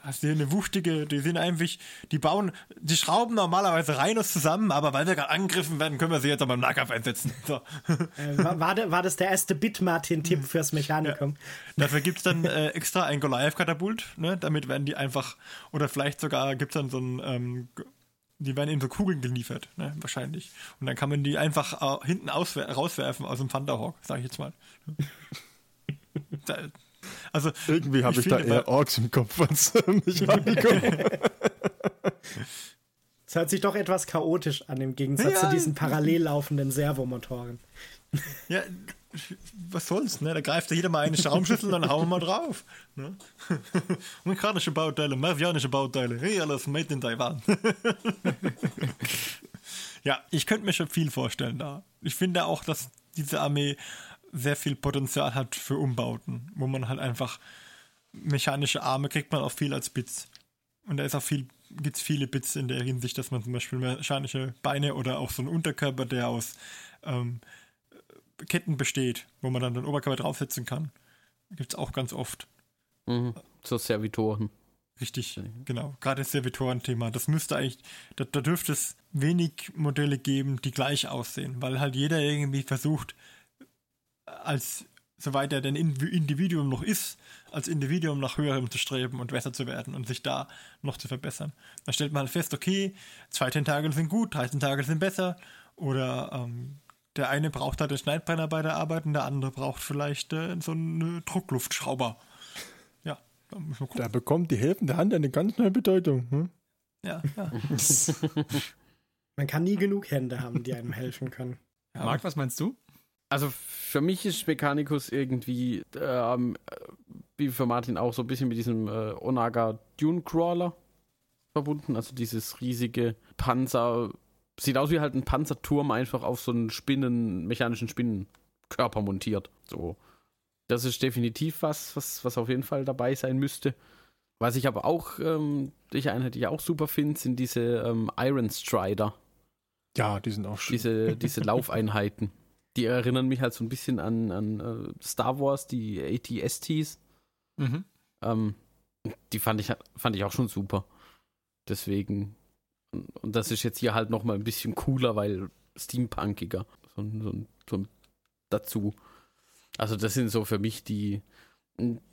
Hast du hier eine wuchtige, die sind einfach, die bauen, die schrauben normalerweise Rhinos zusammen, aber weil wir gerade angegriffen werden, können wir sie jetzt auch beim Nahkampf einsetzen. So. Äh, war, war, war, das der erste Bit-Martin-Tipp fürs Mechanikum? Ja. Dafür gibt es dann äh, extra ein Goliath-Katapult, ne? damit werden die einfach, oder vielleicht sogar gibt es dann so ein, ähm, die werden in so Kugeln geliefert, ne? wahrscheinlich. Und dann kann man die einfach äh, hinten rauswerfen aus dem Thunderhawk, sag ich jetzt mal. [laughs] da, also, Irgendwie habe ich, ich da eher Orks im Kopf als Mechanikum. [laughs] [laughs] Es hört sich doch etwas chaotisch an im Gegensatz ja. zu diesen parallel laufenden Servomotoren. Ja, was soll's, ne? Da greift ja jeder mal eine Schaumschüssel und dann hauen wir mal drauf. Ne? [laughs] Amerikanische Bauteile, marvianische Bauteile, hey, alles made in Taiwan. [laughs] ja, ich könnte mir schon viel vorstellen da. Ich finde auch, dass diese Armee sehr viel Potenzial hat für Umbauten, wo man halt einfach mechanische Arme kriegt man auch viel als Bits. Und da ist auch viel, gibt es viele Bits in der Hinsicht, dass man zum Beispiel mechanische Beine oder auch so einen Unterkörper, der aus ähm, Ketten besteht, wo man dann den Oberkörper draufsetzen kann. Gibt es auch ganz oft. Mhm. So Servitoren. Richtig, genau. Gerade das Servitoren-Thema. Das müsste eigentlich, da, da dürfte es wenig Modelle geben, die gleich aussehen, weil halt jeder irgendwie versucht, als soweit er denn Individuum noch ist, als Individuum nach höherem zu streben und besser zu werden und sich da noch zu verbessern. Da stellt man halt fest, okay, zwei Tentakel sind gut, drei Tentakel sind besser oder ähm, der eine braucht halt den Schneidbrenner bei der Arbeit und der andere braucht vielleicht äh, so einen Druckluftschrauber. Ja, da muss man gucken. Da bekommt die helfende Hand eine ganz neue Bedeutung. Hm? Ja, ja. [laughs] man kann nie genug Hände haben, die einem helfen können. Ja, Marc, was meinst du? Also für mich ist Mechanicus irgendwie, ähm, wie für Martin auch, so ein bisschen mit diesem äh, Onaga Dune Crawler verbunden. Also dieses riesige Panzer, sieht aus wie halt ein Panzerturm einfach auf so einen Spinnen, mechanischen Spinnenkörper montiert. So. Das ist definitiv was, was, was auf jeden Fall dabei sein müsste. Was ich aber auch, ähm, die Einheit, die ich auch super finde, sind diese ähm, Iron Strider. Ja, die sind auch schön. Diese, diese [laughs] Laufeinheiten die erinnern mich halt so ein bisschen an, an uh, Star Wars, die ATSTs. Mhm. Ähm, die fand ich, fand ich auch schon super. Deswegen, und das ist jetzt hier halt nochmal ein bisschen cooler, weil steampunkiger. So, so, so dazu. Also, das sind so für mich die,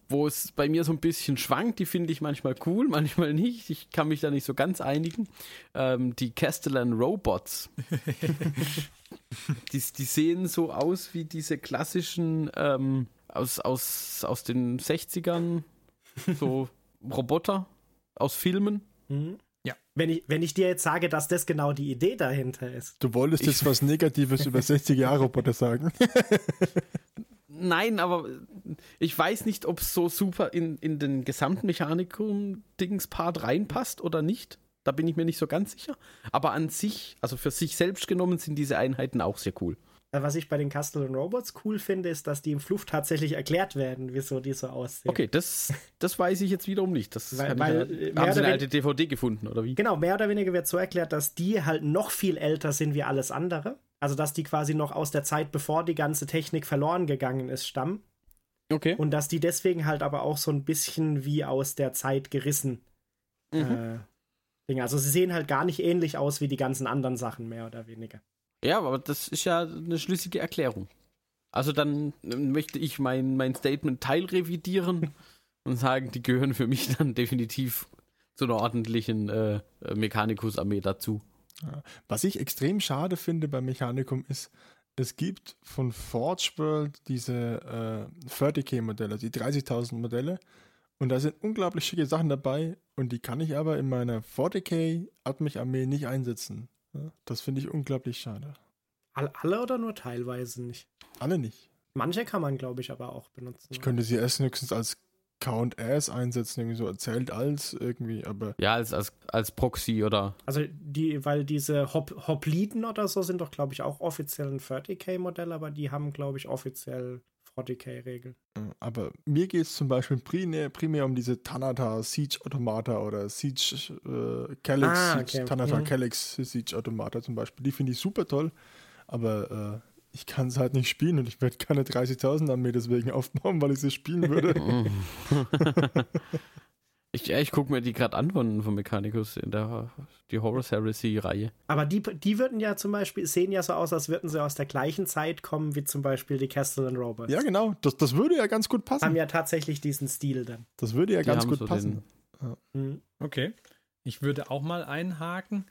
wo es bei mir so ein bisschen schwankt, die finde ich manchmal cool, [laughs] manchmal nicht. Ich kann mich da nicht so ganz einigen. Ähm, die Castellan Robots. [laughs] die, die sehen so aus wie diese klassischen ähm, aus, aus, aus den 60ern, so [laughs] Roboter aus Filmen. Mhm. Ja. Wenn ich, wenn ich dir jetzt sage, dass das genau die Idee dahinter ist. Du wolltest ich, jetzt was Negatives über 60-Jahre-Roboter sagen. Nein, aber ich weiß nicht, ob es so super in, in den gesamten Mechanikum-Dings-Part reinpasst oder nicht. Da bin ich mir nicht so ganz sicher. Aber an sich, also für sich selbst genommen, sind diese Einheiten auch sehr cool. Äh, was ich bei den Castle Robots cool finde, ist, dass die im Fluff tatsächlich erklärt werden, wieso die so aussehen. Okay, das, das weiß ich jetzt wiederum nicht. Das weil, weil ja, haben sie eine alte DVD gefunden, oder wie? Genau, mehr oder weniger wird so erklärt, dass die halt noch viel älter sind wie alles andere. Also, dass die quasi noch aus der Zeit, bevor die ganze Technik verloren gegangen ist, stammen. Okay. Und dass die deswegen halt aber auch so ein bisschen wie aus der Zeit gerissen. Mhm. Äh, Dinge. Also, sie sehen halt gar nicht ähnlich aus wie die ganzen anderen Sachen, mehr oder weniger. Ja, aber das ist ja eine schlüssige Erklärung. Also dann äh, möchte ich mein, mein Statement teilrevidieren [laughs] und sagen, die gehören für mich dann definitiv zu einer ordentlichen äh, Mechanikus-Armee dazu. Was ich extrem schade finde beim Mechanikum ist, es gibt von Forge World diese äh, 30k-Modelle, die 30.000 Modelle. Und da sind unglaublich schicke Sachen dabei und die kann ich aber in meiner 40k Atmech-Armee nicht einsetzen. Ja, das finde ich unglaublich schade. All, alle oder nur teilweise nicht? Alle nicht. Manche kann man, glaube ich, aber auch benutzen. Ich könnte sie erst höchstens als Count As einsetzen, irgendwie so erzählt als irgendwie, aber Ja, als, als, als Proxy oder. Also die, weil diese Hop Hopliten oder so sind doch, glaube ich, auch offiziell ein 30k-Modell, aber die haben, glaube ich, offiziell 40k-Regeln. äh, aber mir geht es zum Beispiel primär, primär um diese Tanata Siege Automata oder Siege äh, Calyx, Ah, Siege, okay. Tanata Mhm. Calyx Siege Automata zum Beispiel. Die finde ich super toll, aber äh, ich kann es halt nicht spielen und ich werde keine 30.000 Armee deswegen aufbauen, weil ich sie spielen würde. [laughs] [laughs] ich ja, ich gucke mir die gerade an von, von Mechanicus in der die Horus Heresy-Reihe. Aber die, die würden ja zum Beispiel, sehen ja so aus, als würden sie aus der gleichen Zeit kommen wie zum Beispiel die Castle and Robots. ja, genau, das, das würde ja ganz gut Haben passen. ja tatsächlich diesen Stil dann. Das würde ja Die ganz haben gut so passen. Mhm. Okay. Ich würde auch mal einhaken.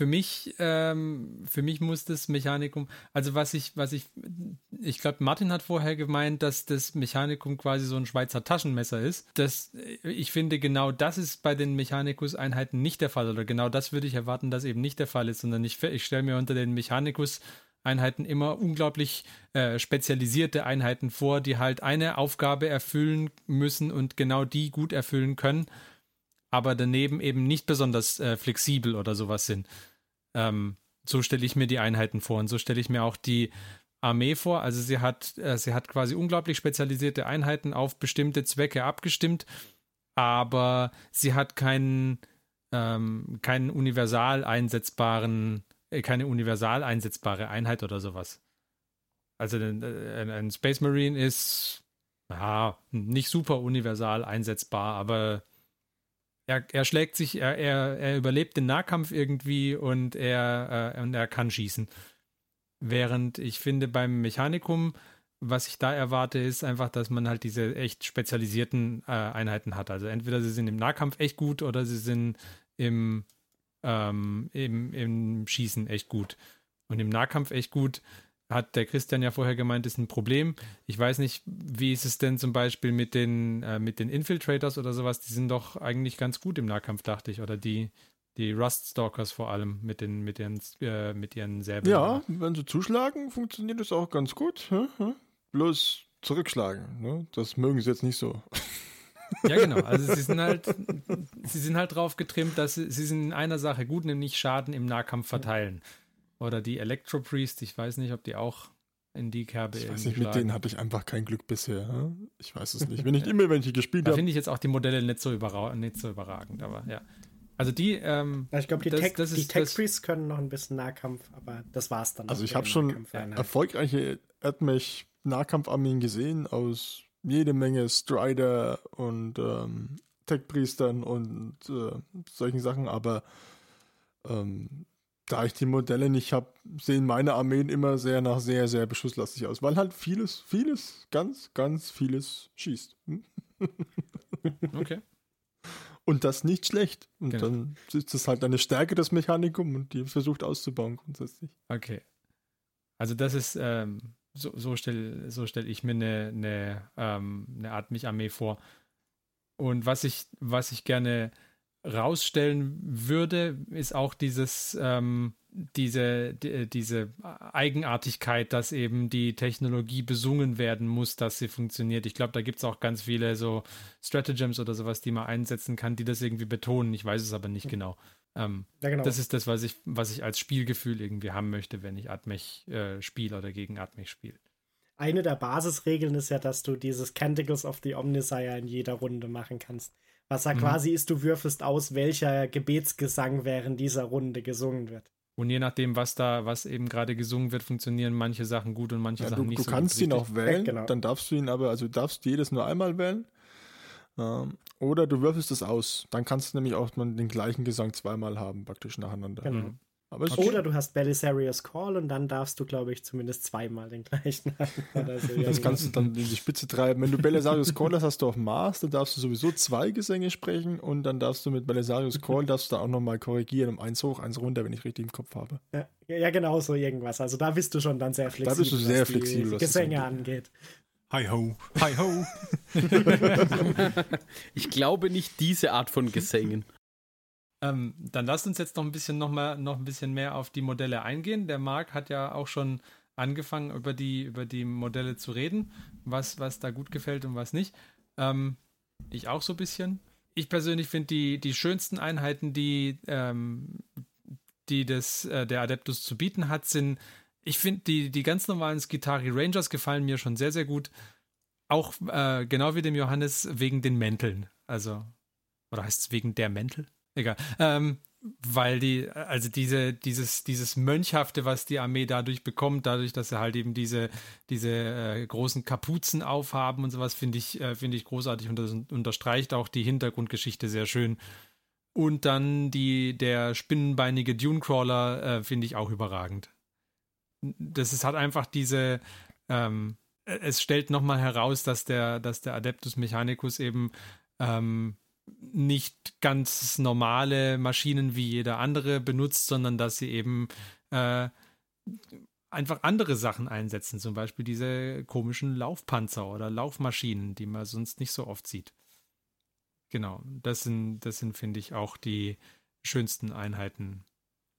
Für mich, ähm, für mich muss das Mechanikum, also was ich, was ich, ich glaube, Martin hat vorher gemeint, dass das Mechanikum quasi so ein Schweizer Taschenmesser ist. Das, ich finde, genau das ist bei den Mechanikus-Einheiten nicht der Fall. Oder genau das würde ich erwarten, dass eben nicht der Fall ist, sondern ich, ich stelle mir unter den Mechanikus Einheiten immer unglaublich äh, spezialisierte Einheiten vor, die halt eine Aufgabe erfüllen müssen und genau die gut erfüllen können aber daneben eben nicht besonders äh, flexibel oder sowas sind. Ähm, so stelle ich mir die Einheiten vor und so stelle ich mir auch die Armee vor. Also sie hat, äh, sie hat quasi unglaublich spezialisierte Einheiten auf bestimmte Zwecke abgestimmt, aber sie hat keinen, ähm, keinen universal einsetzbaren, äh, keine universal einsetzbare Einheit oder sowas. Also ein, ein, Space Marine ist ja, nicht super universal einsetzbar, aber er, er schlägt sich, er, er, er überlebt den Nahkampf irgendwie und er, äh, und er kann schießen. Während ich finde, beim Mechanikum, was ich da erwarte, ist einfach, dass man halt diese echt spezialisierten äh, Einheiten hat. Also entweder sie sind im Nahkampf echt gut oder sie sind im, ähm, im, im Schießen echt gut. Und im Nahkampf echt gut hat der Christian ja vorher gemeint, ist ein Problem. Ich weiß nicht, wie ist es denn zum Beispiel mit den, äh, mit den Infiltrators oder sowas? Die sind doch eigentlich ganz gut im Nahkampf, dachte ich. Oder die, die Rust-Stalkers vor allem mit, den, mit, ihren, äh, mit ihren Säbeln. Ja, wenn sie zuschlagen, funktioniert das auch ganz gut. Hm? Hm? Bloß zurückschlagen. Ne? Das mögen sie jetzt nicht so. [laughs] Ja, genau. Also sie sind halt, sie sind halt drauf getrimmt, dass sie, sie sind in einer Sache gut, nämlich Schaden im Nahkampf verteilen. Oder die Electro-Priest, ich weiß nicht, ob die auch in die Kerbe Ich weiß nicht, mit schlagen. denen hatte ich einfach kein Glück bisher. hm? Ich weiß es nicht. Wenn ich immer, wenn ich gespielt Da habe, finde ich jetzt auch die Modelle nicht so, überra nicht so überragend, aber ja. Also die, ähm, Ja, Ich glaube, die Das- Tech, das die Tech das- Priests können noch ein bisschen Nahkampf, aber das war's dann. Also ich mit habe schon Nahkampfeinheiten. erfolgreiche Erdmech Nahkampfarmeen gesehen aus jede Menge Strider und ähm, Tech-Priestern und äh, solchen Sachen, aber ähm, da ich die Modelle nicht habe, sehen meine Armeen immer sehr nach sehr, sehr beschusslastig aus, weil halt vieles, vieles, ganz, ganz vieles schießt. Hm? [laughs] okay. Und das nicht schlecht. Und Genau. dann ist das halt eine Stärke des Mechanikum und die versucht auszubauen grundsätzlich. Okay. Also das ist, ähm, so, so stelle so stell ich mir eine, eine, ähm, eine Art Mich-Armee vor. Und was ich, was ich gerne rausstellen würde, ist auch dieses, ähm, diese, die, diese Eigenartigkeit, dass eben die Technologie besungen werden muss, dass sie funktioniert. Ich glaube, da gibt es auch ganz viele so Stratagems oder sowas, die man einsetzen kann, die das irgendwie betonen. Ich weiß es aber nicht genau. Ähm, ja, genau. das ist das, was ich, was ich als Spielgefühl irgendwie haben möchte, wenn ich Atmech äh, spiele oder gegen Atmech spiele. Eine der Basisregeln ist ja, dass du dieses Canticles of the Omnisire in jeder Runde machen kannst. Was ja Mhm. quasi ist, du würfelst aus, welcher Gebetsgesang während dieser Runde gesungen wird. Und je nachdem, was da, was eben gerade gesungen wird, funktionieren manche Sachen gut und manche Ja, Sachen du, nicht du so kannst gut. ihn richtig? auch wählen, genau. dann darfst du ihn aber, also du darfst jedes nur einmal wählen. Ähm, oder du würfelst es aus. Dann kannst du nämlich auch mal den gleichen Gesang zweimal haben, praktisch nacheinander. Genau. Es Oder du hast Belisarius Call und dann darfst du, glaube ich, zumindest zweimal den [laughs] gleichen haben. So das kannst du dann in die Spitze treiben. Wenn du Belisarius Call hast, hast du auf Mars, dann darfst du sowieso zwei Gesänge sprechen und dann darfst du mit Belisarius Call darfst du da auch nochmal korrigieren um eins hoch, eins runter, wenn ich richtig im Kopf habe. Ja, ja, genau so irgendwas. Also da bist du schon dann sehr flexibel. bist du sehr was die flexibel, was das Gesänge angeht. Hi ho, hi ho. [laughs] [laughs] Ich glaube nicht diese Art von Gesängen. Ähm, dann lasst uns jetzt noch ein bisschen noch mal, noch ein bisschen mehr auf die Modelle eingehen. Der Marc hat ja auch schon angefangen, über die, über die Modelle zu reden, was, was da gut gefällt und was nicht. Ähm, ich auch so ein bisschen. Ich persönlich finde die, die schönsten Einheiten, die, ähm, die das, äh, der Adeptus zu bieten hat, sind, ich finde, die, die ganz normalen Skitari Rangers gefallen mir schon sehr, sehr gut. Auch äh, genau wie dem Johannes wegen den Mänteln. Also, oder heißt es wegen der Mäntel? Egal. Ähm, weil die, also diese, dieses, dieses Mönchhafte, was die Armee dadurch bekommt, dadurch, dass sie halt eben diese, diese äh, großen Kapuzen aufhaben und sowas, finde ich, äh, finde ich großartig und das unterstreicht auch die Hintergrundgeschichte sehr schön. Und dann die, der spinnenbeinige Dunecrawler äh, finde ich auch überragend. Das ist, hat einfach diese, ähm, es stellt nochmal heraus, dass der, dass der Adeptus Mechanicus eben ähm, nicht ganz normale Maschinen wie jeder andere benutzt, sondern dass sie eben äh, einfach andere Sachen einsetzen, zum Beispiel diese komischen Laufpanzer oder Laufmaschinen, die man sonst nicht so oft sieht. Genau, das sind, das sind, finde ich, auch die schönsten Einheiten.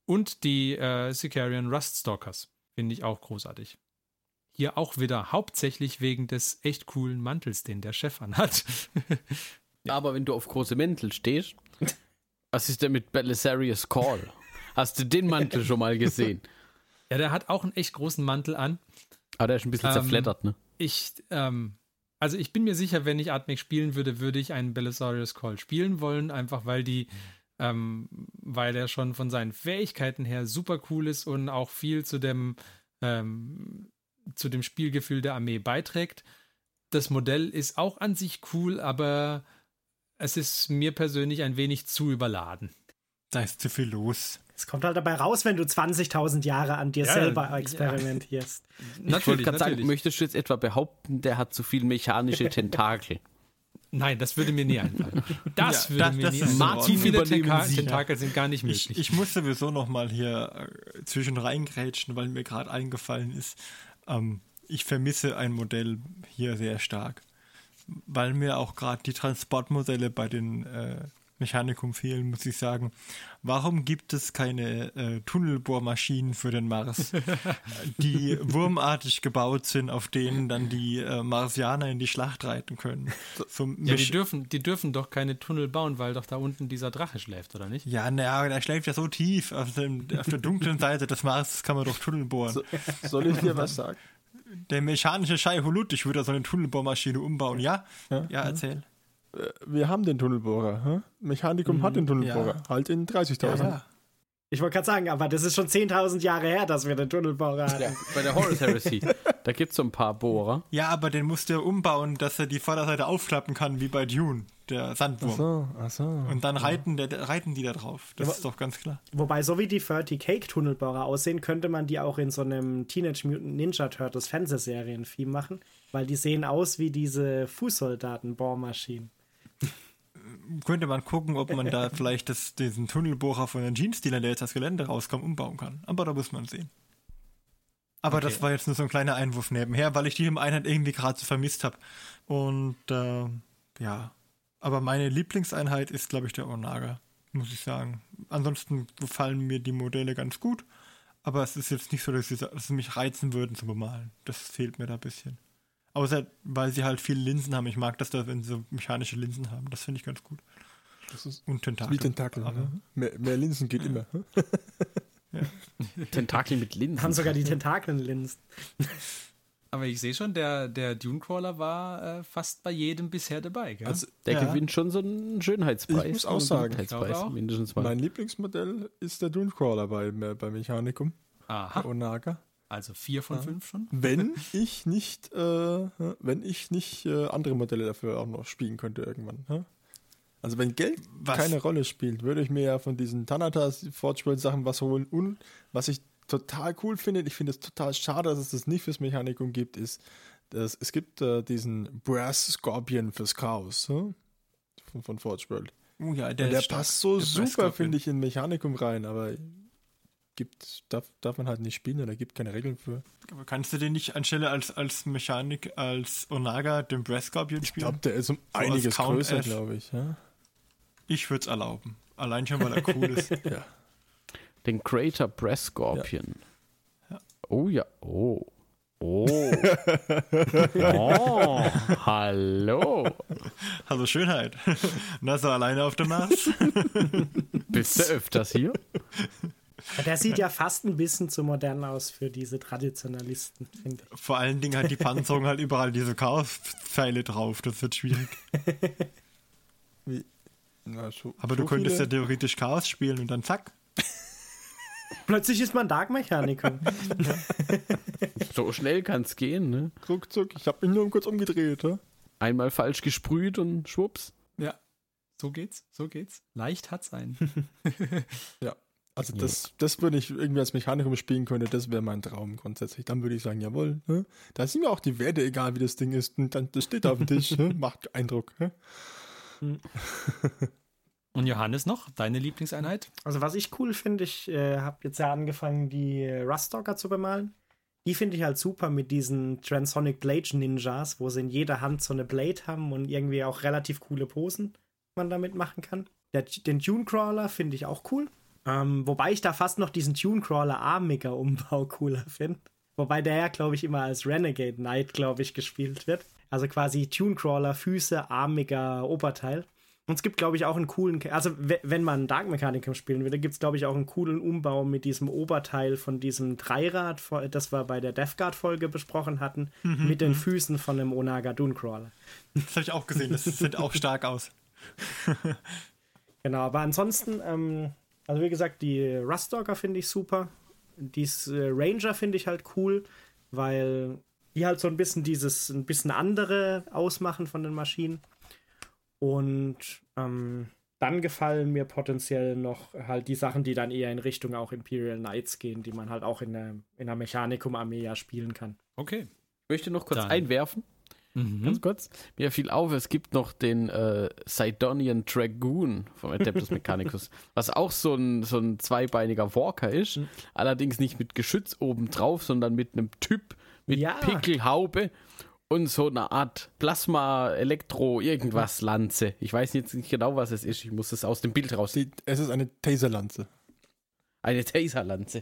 Und die äh, Sicarian Ruststalkers finde ich auch großartig. Hier auch wieder hauptsächlich wegen des echt coolen Mantels, den der Chef anhat. [laughs] Aber wenn du auf große Mäntel stehst, [laughs] was ist denn mit Belisarius Call? Hast du den Mantel schon mal gesehen? [laughs] ja, der hat auch einen echt großen Mantel an. Aber der ist ein bisschen Ähm, zerfleddert, ne? Ich, ähm, also ich bin mir sicher, wenn ich Atmec spielen würde, würde ich einen Belisarius Call spielen wollen, einfach weil die, ähm, weil er schon von seinen Fähigkeiten her super cool ist und auch viel zu dem, ähm, zu dem Spielgefühl der Armee beiträgt. Das Modell ist auch an sich cool, aber es ist mir persönlich ein wenig zu überladen. Da ist zu viel los. Es kommt halt dabei raus, wenn du 20.000 Jahre an dir Ja, selber ja. experimentierst. [laughs] Ich wollte gerade sagen, möchtest du jetzt etwa behaupten, der hat zu viel mechanische [laughs] Tentakel? Nein, das würde mir nie einfallen. Das Ja, würde das- mir das nie einfallen. Martin Zu viele übernehmen Tenta Sie. Tentakel sind gar nicht Ich, möglich. ich muss sowieso noch mal hier äh, zwischen reingrätschen, weil mir gerade eingefallen ist, ähm, ich vermisse ein Modell hier sehr stark, weil mir auch gerade die Transportmodelle bei den äh, Mechanikum fehlen, muss ich sagen. Warum gibt es keine äh, Tunnelbohrmaschinen für den Mars, [laughs] die wurmartig gebaut sind, auf denen dann die äh, Marsianer in die Schlacht reiten können? So ja, die dürfen, die dürfen doch keine Tunnel bauen, weil doch da unten dieser Drache schläft, oder nicht? Ja, naja, der schläft ja so tief auf, dem, auf der dunklen Seite des Mars, kann man doch Tunnel bohren. So, soll ich dir was sagen? Der mechanische Schei Hulut, ich würde so eine Tunnelbohrmaschine umbauen, ja? Ja, Ja, erzähl. Wir haben den Tunnelbohrer. Hä? Mechanikum hat den Tunnelbohrer. ja. Halt in 30.000. Ja, Ich wollte gerade sagen, aber das ist schon 10.000 Jahre her, dass wir den Tunnelbauer hatten. Ja, bei der Horus Heresy. [laughs] Da gibt es so ein paar Bohrer. ja, aber den musst du ja umbauen, dass er die Vorderseite aufklappen kann, wie bei Dune, der Sandwurm. Ach so, ach so. Und dann reiten, der, reiten die da drauf. Das ist doch ganz klar. Wobei, so wie die 30 Cake Tunnelbauer aussehen, könnte man die auch in so einem Teenage Mutant Ninja Turtles Fernsehserien-Theme machen, weil die sehen aus wie diese Fußsoldaten-Bohrmaschinen. Könnte man gucken, ob man da [laughs] vielleicht das, diesen Tunnelbohrer von den Jeans-Dealer, der jetzt das Gelände rauskommt, umbauen kann. Aber da muss man sehen. Aber Okay. das war jetzt nur so ein kleiner Einwurf nebenher, weil ich die im Einheit irgendwie gerade so vermisst habe. Und äh, ja, aber meine Lieblingseinheit ist, glaube ich, der Onaga, muss ich sagen. Ansonsten gefallen mir die Modelle ganz gut, aber es ist jetzt nicht so, dass sie, dass sie mich reizen würden zu bemalen. Das fehlt mir da ein bisschen. Außer, weil sie halt viele Linsen haben. Ich mag das da, wenn sie so mechanische Linsen haben. Das finde ich ganz gut. Das ist Und Tentakel. wie Tentakel. Aber- ne? mehr, mehr Linsen geht immer. [laughs] hä? Tentakel mit Linsen. Haben sogar die Tentakeln-Linsen. Aber ich sehe schon, der, der Dunecrawler war äh, fast bei jedem bisher dabei. Gell? Also, Der Ja. gewinnt schon so einen Schönheitspreis. Ich muss auch einen sagen, mindestens mal. mein Lieblingsmodell ist der Dunecrawler bei, bei Mechanicum, der Aha, Onaga. Also vier von fünf schon. Wenn [laughs] ich nicht, äh, wenn ich nicht äh, andere Modelle dafür auch noch spielen könnte irgendwann. hä? Also wenn Geld Was? keine Rolle spielt, würde ich mir ja von diesen Thanatas Forge World Sachen was holen. Und was ich total cool finde, ich finde es total schade, dass es das nicht fürs Mechanikum gibt, ist, dass es gibt äh, diesen Brass Scorpion fürs Chaos hä? von, von Forge World. Oh ja, Der, der, der passt so Der super, finde ich, in Mechanikum rein, aber gibt, darf, darf man halt nicht spielen oder gibt keine Regeln für. Aber Kannst du den nicht anstelle als, als Mechanik, als Onaga, den Brass Scorpion Ich spielen? glaube, der ist um als einiges größer, glaube ich. Ja? Ich würde es erlauben. Allein schon, weil er cool [laughs] ist. ja. Den Greater Breast Scorpion. Oh ja. Oh. Oh. [laughs] oh. Hallo. Also Schönheit. [laughs] Na, so alleine auf dem Mars. Bist du öfters hier? Der sieht ja fast ein bisschen zu modern aus für diese Traditionalisten, finde ich. Vor allen Dingen hat die Panzerung halt überall diese Chaos-Pfeile drauf. Das wird schwierig. [laughs] Wie? Na, so, Aber so du könntest viele? ja theoretisch Chaos spielen und dann zack. Plötzlich ist man Dark Mechaniker. [laughs] So schnell kann es gehen, ne? Ruckzuck, ich habe mich nur kurz umgedreht. Ja? Einmal falsch gesprüht und schwupps. Ja, so geht's, so geht's. Leicht hat's einen. [laughs] ja. Also das, das würde ich irgendwie als Mechanikum spielen könnte, das wäre mein Traum grundsätzlich. Dann würde ich sagen, jawohl, ne? da sind mir auch die Werte egal, wie das Ding ist. Und dann, das steht auf dem Tisch, ne? [laughs] macht Eindruck. Ne? [laughs] Und Johannes noch, deine Lieblingseinheit? Also was ich cool finde, ich äh, habe jetzt ja angefangen, die Ruststalker zu bemalen. Die finde ich halt super mit diesen Transonic Blade Ninjas, wo sie in jeder Hand so eine Blade haben und irgendwie auch relativ coole Posen man damit machen kann. Der, den Tunecrawler finde ich auch cool. Ähm, wobei ich da fast noch diesen Tunecrawler Armiger Umbau cooler finde. Wobei der ja, glaube ich, immer als Renegade Knight, glaube ich, gespielt wird. Also quasi Tunecrawler, Füße, armiger Oberteil. Und es gibt, glaube ich, auch einen coolen, also we- wenn man Dark Mechanicum spielen würde, gibt es, glaube ich, auch einen coolen Umbau mit diesem Oberteil von diesem Dreirad, das wir bei der Death Guard-Folge besprochen hatten, mit den Füßen von einem Onaga Dunecrawler. Das habe ich auch gesehen. Das sieht auch stark aus. [laughs] Genau, aber ansonsten, ähm, also wie gesagt, die Ruststalker finde ich super. Die äh, Ranger finde ich halt cool, weil die halt so ein bisschen dieses, ein bisschen andere ausmachen von den Maschinen. Und ähm, dann gefallen mir potenziell noch halt die Sachen, die dann eher in Richtung auch Imperial Knights gehen, die man halt auch in der, in der Mechanicum-Armee ja spielen kann. Okay. Ich möchte noch kurz Dann. einwerfen. Mhm. Ganz kurz. Mir fiel auf, es gibt noch den äh, Sidonian Dragoon vom Adeptus Mechanicus, [laughs] was auch so ein, so ein zweibeiniger Walker ist. Mhm. Allerdings nicht mit Geschütz obendrauf, sondern mit einem Typ mit Ja. Pickelhaube und so einer Art Plasma-Elektro-Irgendwas-Lanze. Ich weiß jetzt nicht genau, was es ist. Ich muss es aus dem Bild raus. Es ist eine Taserlanze. Eine Taser-Lanze.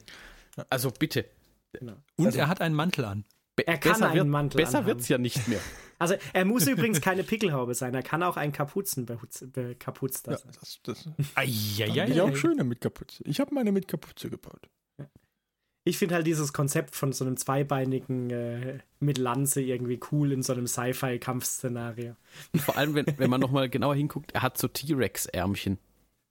Also bitte. Genau. Und er hat einen Mantel an. Er kann besser einen wird, Mantel Besser anhaben. wird es ja nicht mehr. [laughs] Also er muss übrigens keine Pickelhaube sein, er kann auch ein Kapuzenbekapuzter Ja, sein. das, das ich auch schöner mit Kapuze. Ich habe meine mit Kapuze gebaut. Ich finde halt dieses Konzept von so einem zweibeinigen äh, mit Lanze irgendwie cool in so einem Sci-Fi-Kampfszenario. Vor allem, wenn, wenn man nochmal genauer hinguckt, er hat so T-Rex-Ärmchen.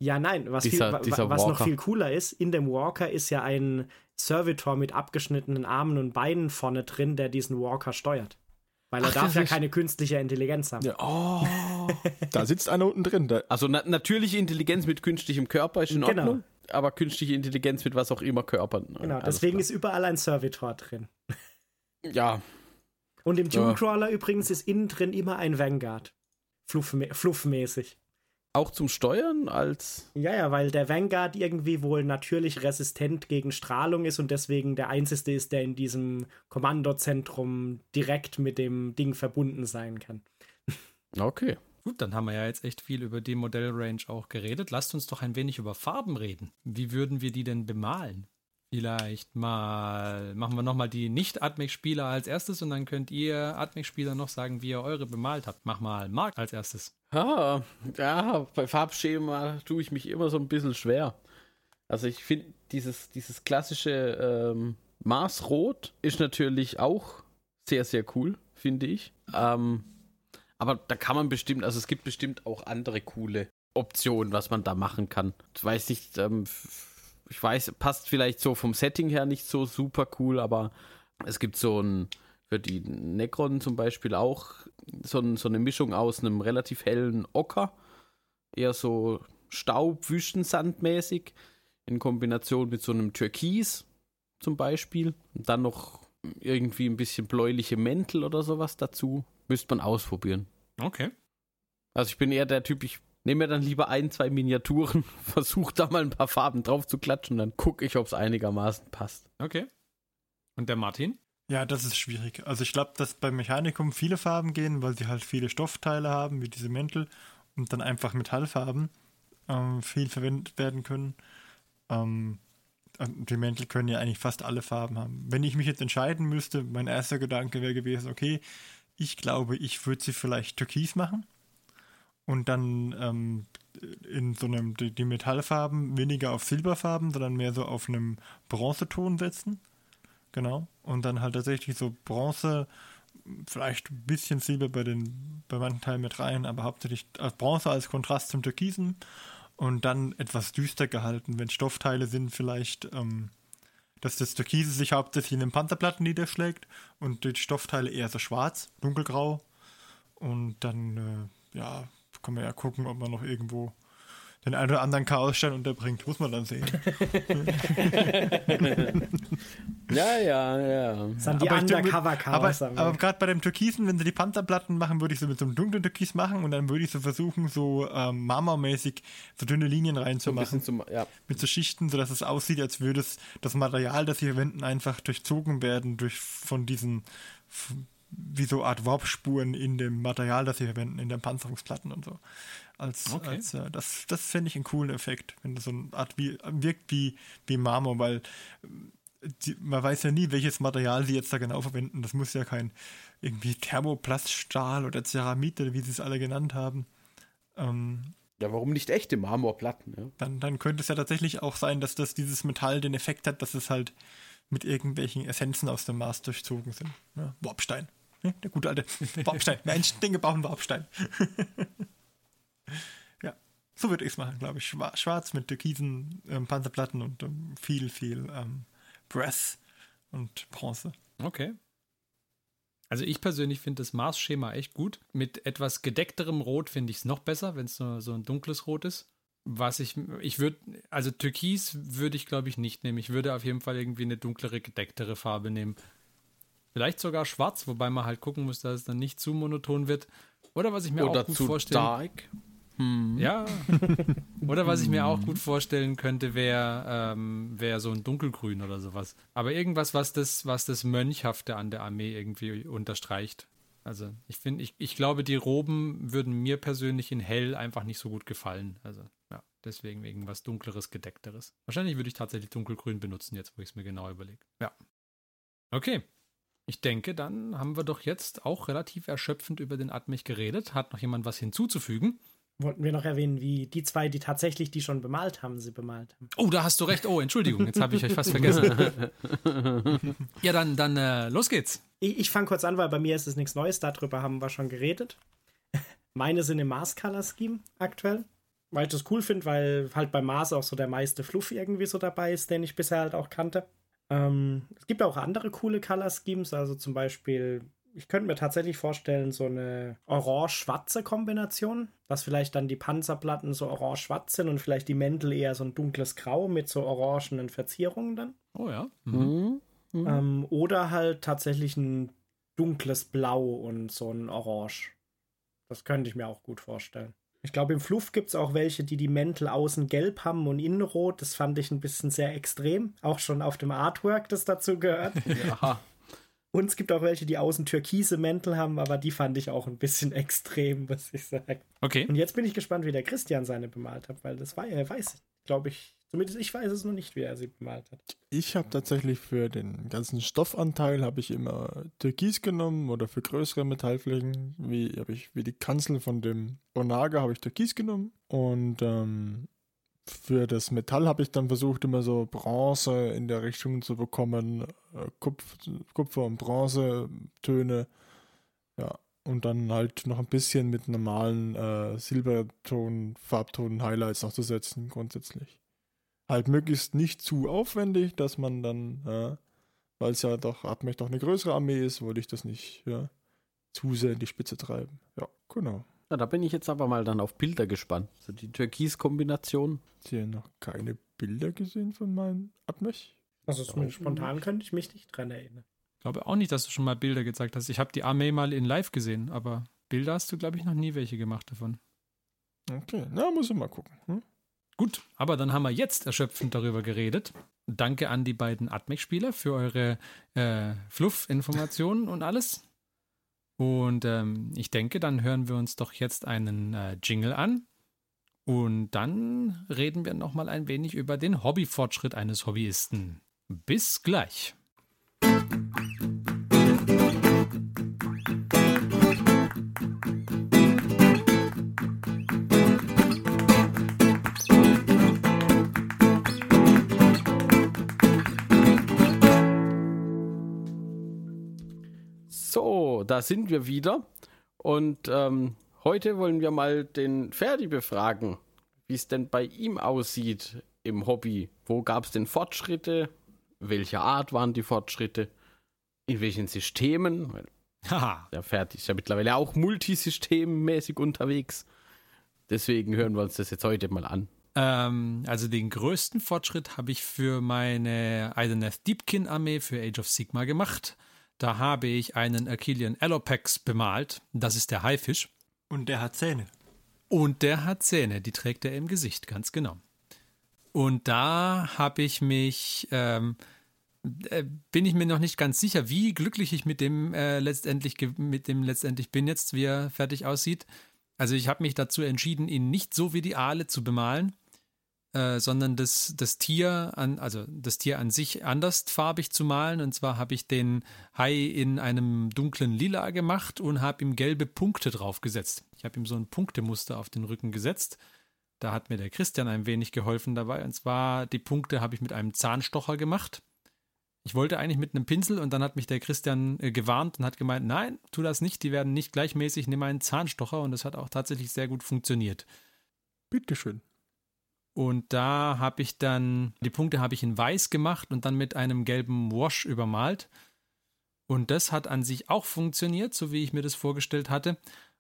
Ja, nein, was, Dieser- viel, dieser was noch viel cooler ist, in dem Walker ist ja ein Servitor mit abgeschnittenen Armen und Beinen vorne drin, der diesen Walker steuert. Weil er Ach, darf ja ist- keine künstliche Intelligenz haben. Ja. Oh. [laughs] da sitzt einer unten drin. Da, Also na natürliche Intelligenz mit künstlichem Körper ist in Genau. Ordnung, aber künstliche Intelligenz mit was auch immer Körpern. Genau, alles deswegen klar. ist überall ein Servitor drin. Ja, Und im Ja. Tunecrawler übrigens ist innen drin immer ein Vanguard. Fluffmä fluffmäßig. Auch zum Steuern als. Ja, ja, weil der Vanguard irgendwie wohl natürlich resistent gegen Strahlung ist und deswegen der einzige ist, der in diesem Kommandozentrum direkt mit dem Ding verbunden sein kann. Okay. Gut, dann haben wir ja jetzt echt viel über die Modellrange auch geredet. Lasst uns doch ein wenig über Farben reden. Wie würden wir die denn bemalen? Vielleicht mal machen wir nochmal die Nicht-Atmec-Spieler als erstes und dann könnt ihr Atmec-Spieler noch sagen, wie ihr eure bemalt habt. Mach mal Marc als erstes. Ah, ja, bei Farbschema tue ich mich immer so ein bisschen schwer. Also ich finde, dieses, dieses klassische ähm, Marsrot ist natürlich auch sehr, sehr cool, finde ich. Ähm, aber da kann man bestimmt, also es gibt bestimmt auch andere coole Optionen, was man da machen kann. Ich weiß nicht, ähm, ich weiß, passt vielleicht so vom Setting her nicht so super cool, aber es gibt so ein, für die Necron zum Beispiel auch so, ein, so eine Mischung aus einem relativ hellen Ocker, eher so Staub, Wüstensandmäßig, in Kombination mit so einem Türkis zum Beispiel. Und dann noch irgendwie ein bisschen bläuliche Mäntel oder sowas dazu. Müsste man ausprobieren. Okay. Also ich bin eher der Typ, ich nehme mir dann lieber ein, zwei Miniaturen, [laughs] versuche da mal ein paar Farben drauf zu klatschen, dann gucke ich, ob es einigermaßen passt. Okay. Und der Martin? Ja, das ist schwierig. Also ich glaube, dass beim Mechanikum viele Farben gehen, weil sie halt viele Stoffteile haben, wie diese Mäntel, und dann einfach Metallfarben ähm, viel verwendet werden können. Ähm, die Mäntel können ja eigentlich fast alle Farben haben. Wenn ich mich jetzt entscheiden müsste, mein erster Gedanke wäre gewesen, okay, ich glaube, ich würde sie vielleicht türkis machen und dann ähm, in so einem, die, die, Metallfarben weniger auf Silberfarben, sondern mehr so auf einem Bronzeton setzen. Genau. Und dann halt tatsächlich so Bronze, vielleicht ein bisschen Silber bei den, bei manchen Teilen mit rein, aber hauptsächlich Bronze als Kontrast zum Türkisen und dann etwas düster gehalten, wenn Stoffteile sind, vielleicht, ähm, dass das Türkise sich hauptsächlich in den Panzerplatten niederschlägt und die Stoffteile eher so schwarz, dunkelgrau. Und dann, äh, ja, kann man ja gucken, ob man noch irgendwo den einen oder anderen Chaosstein unterbringt. Muss man dann sehen. [laughs] ja, ja, ja. Das sind die Undercover-Chaos. Aber, aber gerade bei dem Türkisen, wenn sie die Panzerplatten machen, würde ich so mit so einem dunklen Türkis machen und dann würde ich so versuchen, so ähm, marmormäßig so dünne Linien reinzumachen. So ja. Mit so Schichten, sodass es aussieht, als würde es das Material, das sie verwenden, einfach durchzogen werden durch von diesen wie so Art Warpspuren in dem Material, das sie verwenden, in den Panzerungsplatten und so. Als, okay. als äh, das, das fände ich einen coolen Effekt, wenn das so eine Art wie, wirkt wie, wie Marmor, weil äh, die, man weiß ja nie, welches Material sie jetzt da genau verwenden. Das muss ja kein irgendwie Thermoplaststahl oder Ceramid oder wie sie es alle genannt haben. Ähm, ja, warum nicht echte Marmorplatten? Ja? Dann, dann könnte es ja tatsächlich auch sein, dass das dieses Metall den Effekt hat, dass es halt mit irgendwelchen Essenzen aus dem Mars durchzogen sind. Ja, Warpstein. Ja, der gute alte [laughs] Warpstein. Menschen, Dinge brauchen Warpstein. [laughs] ja, so würde ich es machen, glaube ich. Schwarz mit türkisen ähm, Panzerplatten und ähm, viel, viel ähm, Breath und Bronze. Okay. Also ich persönlich finde das Mars-Schema echt gut. Mit etwas gedeckterem Rot finde ich es noch besser, wenn es so, so ein dunkles Rot ist. Was ich, ich würde, also Türkis würde ich glaube ich nicht nehmen. Ich würde auf jeden Fall irgendwie eine dunklere, gedecktere Farbe nehmen. Vielleicht sogar schwarz, wobei man halt gucken muss, dass es dann nicht zu monoton wird. Oder was ich mir Oder auch gut vorstellen dark. Hm. Ja. [laughs] oder was ich mir auch gut vorstellen könnte, wäre ähm, wär so ein dunkelgrün oder sowas. Aber irgendwas, was das, was das Mönchhafte an der Armee irgendwie unterstreicht. Also ich finde, ich, ich glaube, die Roben würden mir persönlich in hell einfach nicht so gut gefallen. Also ja, deswegen irgendwas dunkleres, gedeckteres. Wahrscheinlich würde ich tatsächlich dunkelgrün benutzen, jetzt wo ich es mir genau überlege. Ja. Okay, ich denke, dann haben wir doch jetzt auch relativ erschöpfend über den Admech geredet. Hat noch jemand was hinzuzufügen? Wollten wir noch erwähnen, wie die zwei, die tatsächlich die schon bemalt haben, sie bemalt haben. Oh, da hast du recht. Oh, Entschuldigung, jetzt habe ich euch fast vergessen. [laughs] ja, dann, dann äh, los geht's. Ich, ich fange kurz an, weil bei mir ist es nichts Neues. Darüber haben wir schon geredet. [laughs] Meine sind im Mars Color Scheme aktuell. Weil ich das cool finde, weil halt bei Mars auch so der meiste Fluff irgendwie so dabei ist, den ich bisher halt auch kannte. Ähm, es gibt auch andere coole Color Schemes, also zum Beispiel, ich könnte mir tatsächlich vorstellen, so eine orange-schwarze Kombination, dass vielleicht dann die Panzerplatten so orange-schwarz sind und vielleicht die Mäntel eher so ein dunkles Grau mit so orangenen Verzierungen dann. Oh ja. Mhm. Mhm. Ähm, oder halt tatsächlich ein dunkles Blau und so ein Orange. Das könnte ich mir auch gut vorstellen. Ich glaube, im Fluff gibt es auch welche, die die Mäntel außen gelb haben und innen rot. Das fand ich ein bisschen sehr extrem. Auch schon auf dem Artwork, das dazu gehört. [laughs] Ja. Und es gibt auch welche, die außen türkise Mäntel haben, aber die fand ich auch ein bisschen [laughs] extrem, muss ich sagen. Okay. Und jetzt bin ich gespannt, wie der Christian seine bemalt hat, weil das war er weiß ich, glaube ich, Zumindest ich weiß es noch nicht, wie er sie bemalt hat. Ich habe tatsächlich für den ganzen Stoffanteil habe ich immer Türkis genommen oder für größere Metallflächen, wie habe ich wie die Kanzel von dem Onaga habe ich Türkis genommen und ähm, für das Metall habe ich dann versucht, immer so Bronze in der Richtung zu bekommen. Äh, Kupf, Kupfer und Bronze-Töne. Ja, und dann halt noch ein bisschen mit normalen äh, Silberton, Farbton, Highlights noch zu setzen, grundsätzlich. Halt möglichst nicht zu aufwendig, dass man dann, äh, weil es ja doch, hat mich doch eine größere Armee ist, wollte ich das nicht ja, zu sehr in die Spitze treiben. Ja, genau. Na, da bin ich jetzt aber mal dann auf Bilder gespannt. So die Türkis-Kombination. Habt ihr noch keine Bilder gesehen von meinem Abmech? Also zumindest spontan könnte ich mich nicht dran erinnern. Ich glaube auch nicht, dass du schon mal Bilder gezeigt hast. Ich habe die Armee mal in live gesehen, aber Bilder hast du, glaube ich, noch nie welche gemacht davon. Okay, na, muss ich mal gucken. Hm? Gut, aber dann haben wir jetzt erschöpfend darüber geredet. Danke an die beiden Atmec-Spieler für eure äh, Fluff-Informationen und alles. Und ähm, ich denke, dann hören wir uns doch jetzt einen äh, Jingle an. Und dann reden wir noch mal ein wenig über den Hobbyfortschritt eines Hobbyisten. Bis gleich. Da sind wir wieder. Und ähm, heute wollen wir mal den Ferdi befragen, wie es denn bei ihm aussieht im Hobby. Wo gab es denn Fortschritte? Welcher Art waren die Fortschritte? In welchen Systemen? Haha. Der Ferdi ist ja mittlerweile auch multisystemmäßig unterwegs. Deswegen hören wir uns das jetzt heute mal an. Ähm, also den größten Fortschritt habe ich für meine Ideneth Deepkin Armee für Age of Sigma gemacht. Da habe ich einen Achillean Alopex bemalt. Das ist der Haifisch. Und der hat Zähne. Und der hat Zähne, die trägt er im Gesicht, ganz genau. Und da habe ich mich, ähm, äh, bin ich mir noch nicht ganz sicher, wie glücklich ich mit dem äh, letztendlich mit dem letztendlich bin jetzt, wie er fertig aussieht. Also ich habe mich dazu entschieden, ihn nicht so wie die Aale zu bemalen, äh, sondern das, das Tier an, also das Tier an sich andersfarbig zu malen. Und zwar habe ich den Hai in einem dunklen Lila gemacht und habe ihm gelbe Punkte draufgesetzt. Ich habe ihm so ein Punktemuster auf den Rücken gesetzt. Da hat mir der Christian ein wenig geholfen dabei. Und zwar die Punkte habe ich mit einem Zahnstocher gemacht. Ich wollte eigentlich mit einem Pinsel und dann hat mich der Christian äh, gewarnt und hat gemeint, nein, tu das nicht, die werden nicht gleichmäßig, nimm einen Zahnstocher und das hat auch tatsächlich sehr gut funktioniert. Bitteschön. Und da habe ich dann, die Punkte habe ich in weiß gemacht und dann mit einem gelben Wash übermalt. Und das hat an sich auch funktioniert, so wie ich mir das vorgestellt hatte.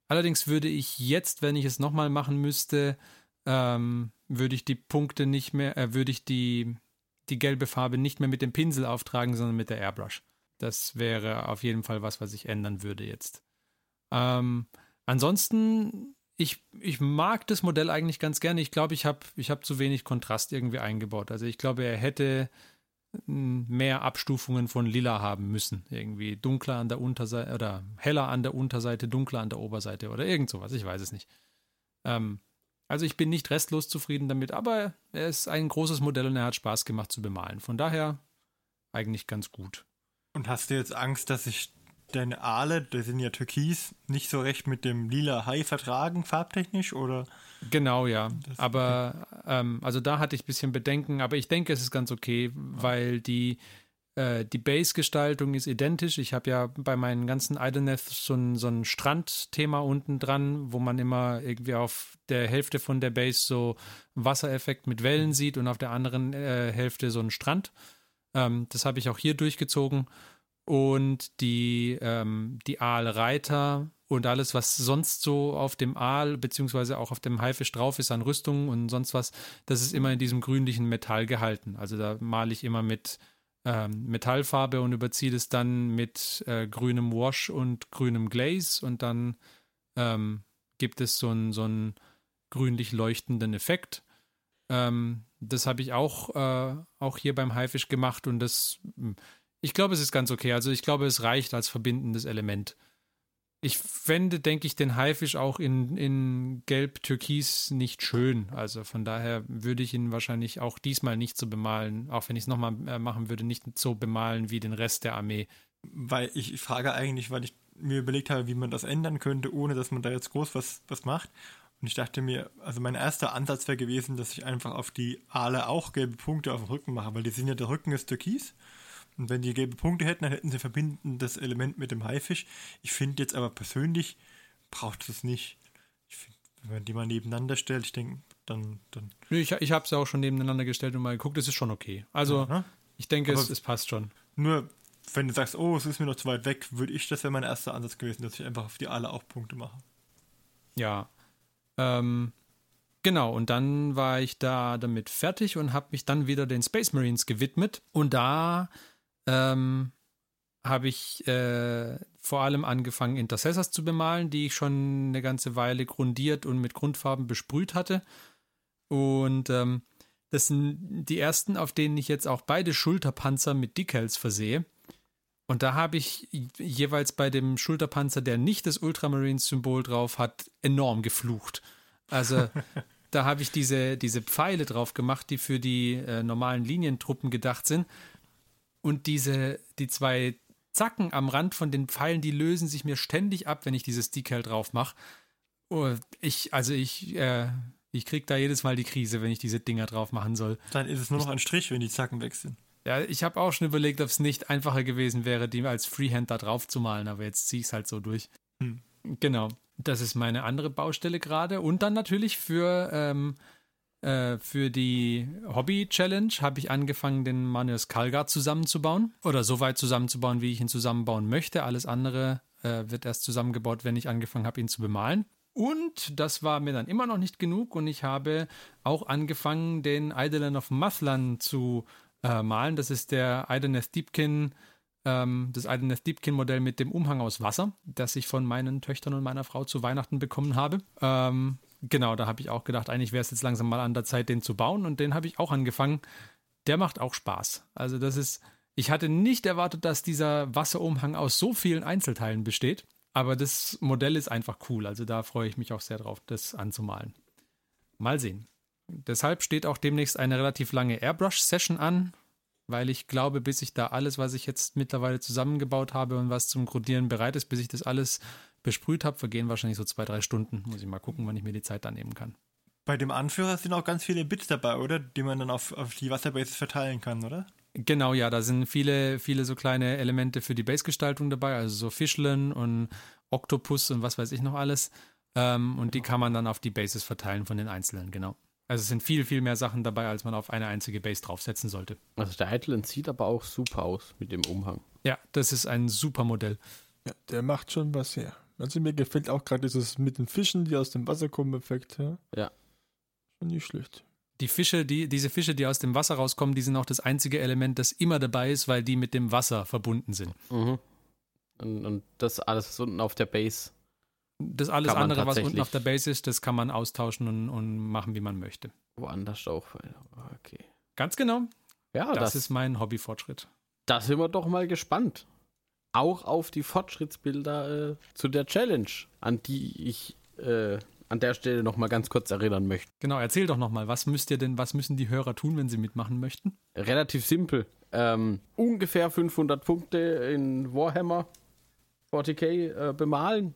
Allerdings würde ich jetzt, wenn ich es nochmal machen müsste, ähm, würde ich die Punkte nicht mehr, äh, würde ich die, die gelbe Farbe nicht mehr mit dem Pinsel auftragen, sondern mit der Airbrush. Das wäre auf jeden Fall was, was ich ändern würde jetzt. Ähm, ansonsten, ich, ich mag das Modell eigentlich ganz gerne. Ich glaube, ich habe ich hab zu wenig Kontrast irgendwie eingebaut. Also ich glaube, er hätte mehr Abstufungen von Lila haben müssen. Irgendwie dunkler an der Unterseite oder heller an der Unterseite, dunkler an der Oberseite oder irgend sowas. Ich weiß es nicht. Ähm, also ich bin nicht restlos zufrieden damit, aber er ist ein großes Modell und er hat Spaß gemacht zu bemalen. Von daher eigentlich ganz gut. Und hast du jetzt Angst, dass sich deine Aale, die sind ja türkis, nicht so recht mit dem lila Hai vertragen, farbtechnisch, oder? Genau, ja. Das- aber ähm, also da hatte ich ein bisschen Bedenken, aber ich denke, es ist ganz okay, weil die, äh, die Base-Gestaltung ist identisch. Ich habe ja bei meinen ganzen Idleneth so ein, so ein Strandthema unten dran, wo man immer irgendwie auf der Hälfte von der Base so einen Wassereffekt mit Wellen sieht und auf der anderen äh, Hälfte so einen Strand. Ähm, das habe ich auch hier durchgezogen. Und die, ähm, die Aalreiter und alles, was sonst so auf dem Aal, beziehungsweise auch auf dem Haifisch drauf ist an Rüstungen und sonst was, das ist immer in diesem grünlichen Metall gehalten. Also da male ich immer mit ähm, Metallfarbe und überziehe das dann mit äh, grünem Wash und grünem Glaze und dann ähm, gibt es so einen so grünlich leuchtenden Effekt. Ähm, das habe ich auch, äh, auch hier beim Haifisch gemacht und das, ich glaube, es ist ganz okay. Also ich glaube, es reicht als verbindendes Element. Ich fände, denke ich, den Haifisch auch in, in Gelb-Türkis nicht schön. Also von daher würde ich ihn wahrscheinlich auch diesmal nicht so bemalen, auch wenn ich es nochmal äh, machen würde, nicht so bemalen wie den Rest der Armee. Weil ich, frage eigentlich, weil ich mir überlegt habe, wie man das ändern könnte, ohne dass man da jetzt groß was, was macht. Und ich dachte mir, also mein erster Ansatz wäre gewesen, dass ich einfach auf die Aale auch gelbe Punkte auf dem Rücken mache, weil die sind ja, der Rücken ist türkis. Und wenn die gelbe Punkte hätten, dann hätten sie verbindendes Element mit dem Haifisch. Ich finde jetzt aber persönlich braucht es nicht. Ich finde, wenn man die mal nebeneinander stellt, ich denke, dann, dann. Ich, ich habe es ja auch schon nebeneinander gestellt und mal geguckt, es ist schon okay. Also, Ja, ne? ich denke, es, es passt schon. Nur, wenn du sagst, oh, es ist mir noch zu weit weg, würde ich, das wäre mein erster Ansatz gewesen, dass ich einfach auf die Aale auch Punkte mache. Ja. Ähm, genau, und dann war ich da damit fertig und habe mich dann wieder den Space Marines gewidmet. Und da ähm, habe ich äh, vor allem angefangen, Intercessors zu bemalen, die ich schon eine ganze Weile grundiert und mit Grundfarben besprüht hatte. Und ähm, das sind die ersten, auf denen ich jetzt auch beide Schulterpanzer mit Decals versehe. Und da habe ich jeweils bei dem Schulterpanzer, der nicht das Ultramarines-Symbol drauf hat, enorm geflucht. Also [laughs] da habe ich diese, diese Pfeile drauf gemacht, die für die äh, normalen Linientruppen gedacht sind. Und diese, die zwei Zacken am Rand von den Pfeilen, die lösen sich mir ständig ab, wenn ich dieses Decal drauf mache. Oh, ich, also ich, äh, ich krieg da jedes Mal die Krise, wenn ich diese Dinger drauf machen soll. Dann ist es nur noch ein Strich, wenn die Zacken weg sind. Ja, ich habe auch schon überlegt, ob es nicht einfacher gewesen wäre, die als Freehand da drauf zu malen, aber jetzt ziehe ich es halt so durch. Hm. Genau. Das ist meine andere Baustelle gerade. Und dann natürlich für, ähm, äh, für die Hobby-Challenge habe ich angefangen, den Manuus Kalgar zusammenzubauen. Oder so weit zusammenzubauen, wie ich ihn zusammenbauen möchte. Alles andere äh, wird erst zusammengebaut, wenn ich angefangen habe, ihn zu bemalen. Und das war mir dann immer noch nicht genug. Und ich habe auch angefangen, den Eidolon of Mathlan zu äh, malen. Das ist der Ideneth Deepkin, ähm, das Ideneth Deepkin Modell mit dem Umhang aus Wasser, das ich von meinen Töchtern und meiner Frau zu Weihnachten bekommen habe. Ähm, genau, da habe ich auch gedacht, eigentlich wäre es jetzt langsam mal an der Zeit, den zu bauen. Und den habe ich auch angefangen. Der macht auch Spaß. Also das ist, ich hatte nicht erwartet, dass dieser Wasserumhang aus so vielen Einzelteilen besteht. Aber das Modell ist einfach cool. Also da freue ich mich auch sehr drauf, das anzumalen. Mal sehen. Deshalb steht auch demnächst eine relativ lange Airbrush-Session an, weil ich glaube, bis ich da alles, was ich jetzt mittlerweile zusammengebaut habe und was zum Grundieren bereit ist, bis ich das alles besprüht habe, vergehen wahrscheinlich so zwei, drei Stunden. Muss ich mal gucken, wann ich mir die Zeit da nehmen kann. Bei dem Anführer sind auch ganz viele Bits dabei, oder? Die man dann auf, auf die Wasserbases verteilen kann, oder? Genau, ja, da sind viele, viele so kleine Elemente für die Base-Gestaltung dabei, also so Fischlen und Oktopus und was weiß ich noch alles. Ähm, und die kann man dann auf die Bases verteilen von den Einzelnen, genau. Also es sind viel, viel mehr Sachen dabei, als man auf eine einzige Base draufsetzen sollte. Also der Eidolon sieht aber auch super aus mit dem Umhang. Ja, das ist ein super Modell. Ja, der macht schon was her. Also mir gefällt auch gerade dieses mit den Fischen, die aus dem Wasser kommen, Effekt. Ja. Ja. Schon nicht schlecht. Die Fische, die, diese Fische, die aus dem Wasser rauskommen, die sind auch das einzige Element, das immer dabei ist, weil die mit dem Wasser verbunden sind. Mhm. Und, und das alles was unten auf der Base. Das alles andere, was unten auf der Base ist, das kann man austauschen und, und machen, wie man möchte. Woanders auch. Okay. Ganz genau. Ja, das, das, ist mein Hobbyfortschritt. da sind wir doch mal gespannt. Auch auf die Fortschrittsbilder äh, zu der Challenge, an die ich äh, an der Stelle noch mal ganz kurz erinnern möchte. Genau, erzähl doch nochmal, was müsst ihr denn, was müssen die Hörer tun, wenn sie mitmachen möchten? Relativ simpel. Ähm, ungefähr 500 Punkte in Warhammer 40k äh, bemalen.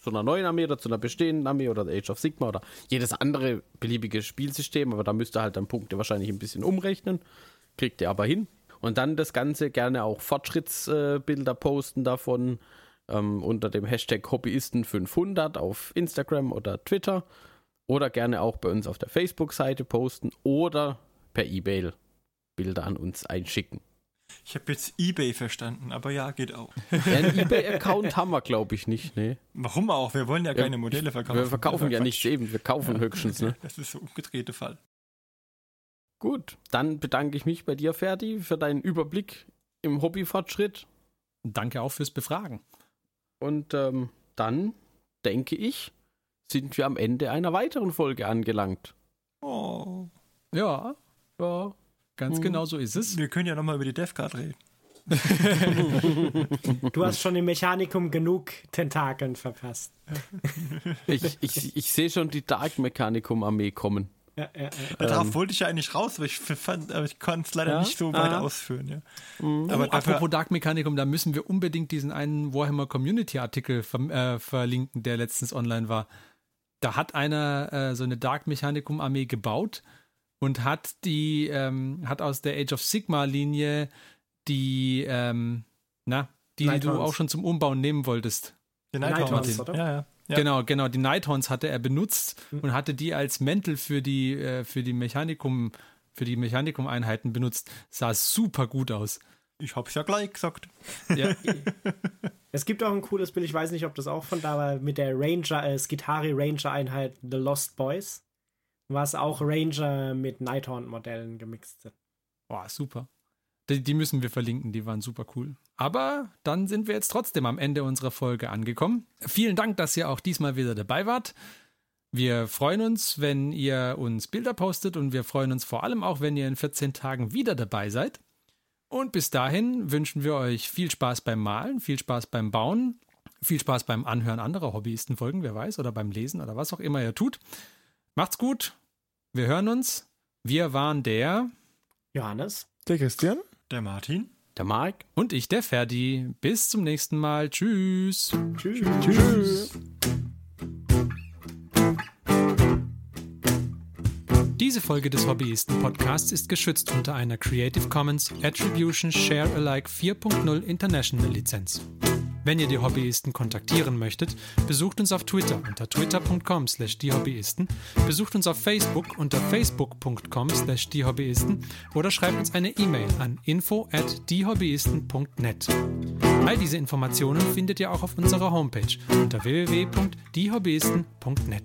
Zu einer neuen Armee oder zu einer bestehenden Armee oder Age of Sigma oder jedes andere beliebige Spielsystem, aber da müsst ihr halt dann Punkte wahrscheinlich ein bisschen umrechnen. Kriegt ihr aber hin. Und dann das Ganze gerne auch Fortschrittsbilder Bilder posten davon ähm, unter dem Hashtag Hobbyisten500 auf Instagram oder Twitter. Oder gerne auch bei uns auf der Facebook-Seite posten oder per E-Mail Bilder an uns einschicken. Ich habe jetzt Ebay verstanden, aber ja, geht auch. Ja, einen [laughs] eBay-Account haben wir, glaube ich, nicht. Ne? Warum auch? Wir wollen ja keine Modelle verkaufen. Wir verkaufen ja nichts eben, wir kaufen höchstens. Ne? Das ist so umgedrehte Fall. Gut, dann bedanke ich mich bei dir, Ferdi, für deinen Überblick im Hobbyfortschritt. Danke auch fürs Befragen. Und ähm, dann, denke ich, sind wir am Ende einer weiteren Folge angelangt. Oh. Ja, Ja, ganz Hm. genau so ist es. Wir können ja nochmal über die Death Card reden. Du hast schon im Mechanikum genug Tentakeln verpasst. ich, ich, ich sehe schon die Dark Mechanicum Armee kommen. Ja, ja, ja. Darauf wollte ich ja eigentlich raus, aber ich fand, aber ich konnte es leider Ja? nicht so weit Ah. ausführen. Ja. Mhm. Aber oh, dafür, apropos Dark Mechanicum, da müssen wir unbedingt diesen einen Warhammer Community Artikel ver äh, verlinken, der letztens online war. da hat einer äh, so eine Dark Mechanicum Armee gebaut und hat die, ähm, hat aus der Age of Sigma Linie die, ähm, na, die, die du auch schon zum Umbauen nehmen wolltest. Die Nighthorns, oder? Ja, ja. Ja. Genau, genau. Die Nighthorns hatte er benutzt mhm. und hatte die als Mäntel für die, äh, für die Mechanikum, für die Mechanikum-Einheiten benutzt. Sah super gut aus. Ich hab's ja gleich gesagt. Ja. [laughs] es gibt auch ein cooles Bild, ich weiß nicht, ob das auch von da war, mit der Ranger, äh, Skitari Ranger-Einheit The Lost Boys. Was auch Ranger mit Nighthorn-Modellen gemixt sind. Boah, super. Die, die müssen wir verlinken, die waren super cool. Aber dann sind wir jetzt trotzdem am Ende unserer Folge angekommen. Vielen Dank, dass ihr auch diesmal wieder dabei wart. Wir freuen uns, wenn ihr uns Bilder postet und wir freuen uns vor allem auch, wenn ihr in 14 Tagen wieder dabei seid. Und bis dahin wünschen wir euch viel Spaß beim Malen, viel Spaß beim Bauen, viel Spaß beim Anhören anderer Hobbyistenfolgen, wer weiß, oder beim Lesen oder was auch immer ihr tut. Macht's gut. Wir hören uns. Wir waren der Johannes, der Christian der Martin. Der Mark. Und ich, der Ferdi. Bis zum nächsten Mal. Tschüss. Tschüss. Tschüss. Diese Folge des Hobbyisten-Podcasts ist geschützt unter einer Creative Commons Attribution Share Alike 4.0 International Lizenz. Wenn ihr die Hobbyisten kontaktieren möchtet, besucht uns auf Twitter unter twitter.com slash diehobbyisten, besucht uns auf Facebook unter facebook.com slash diehobbyisten oder schreibt uns eine E-Mail an info at diehobbyisten.net. All diese Informationen findet ihr auch auf unserer Homepage unter www.diehobbyisten.net.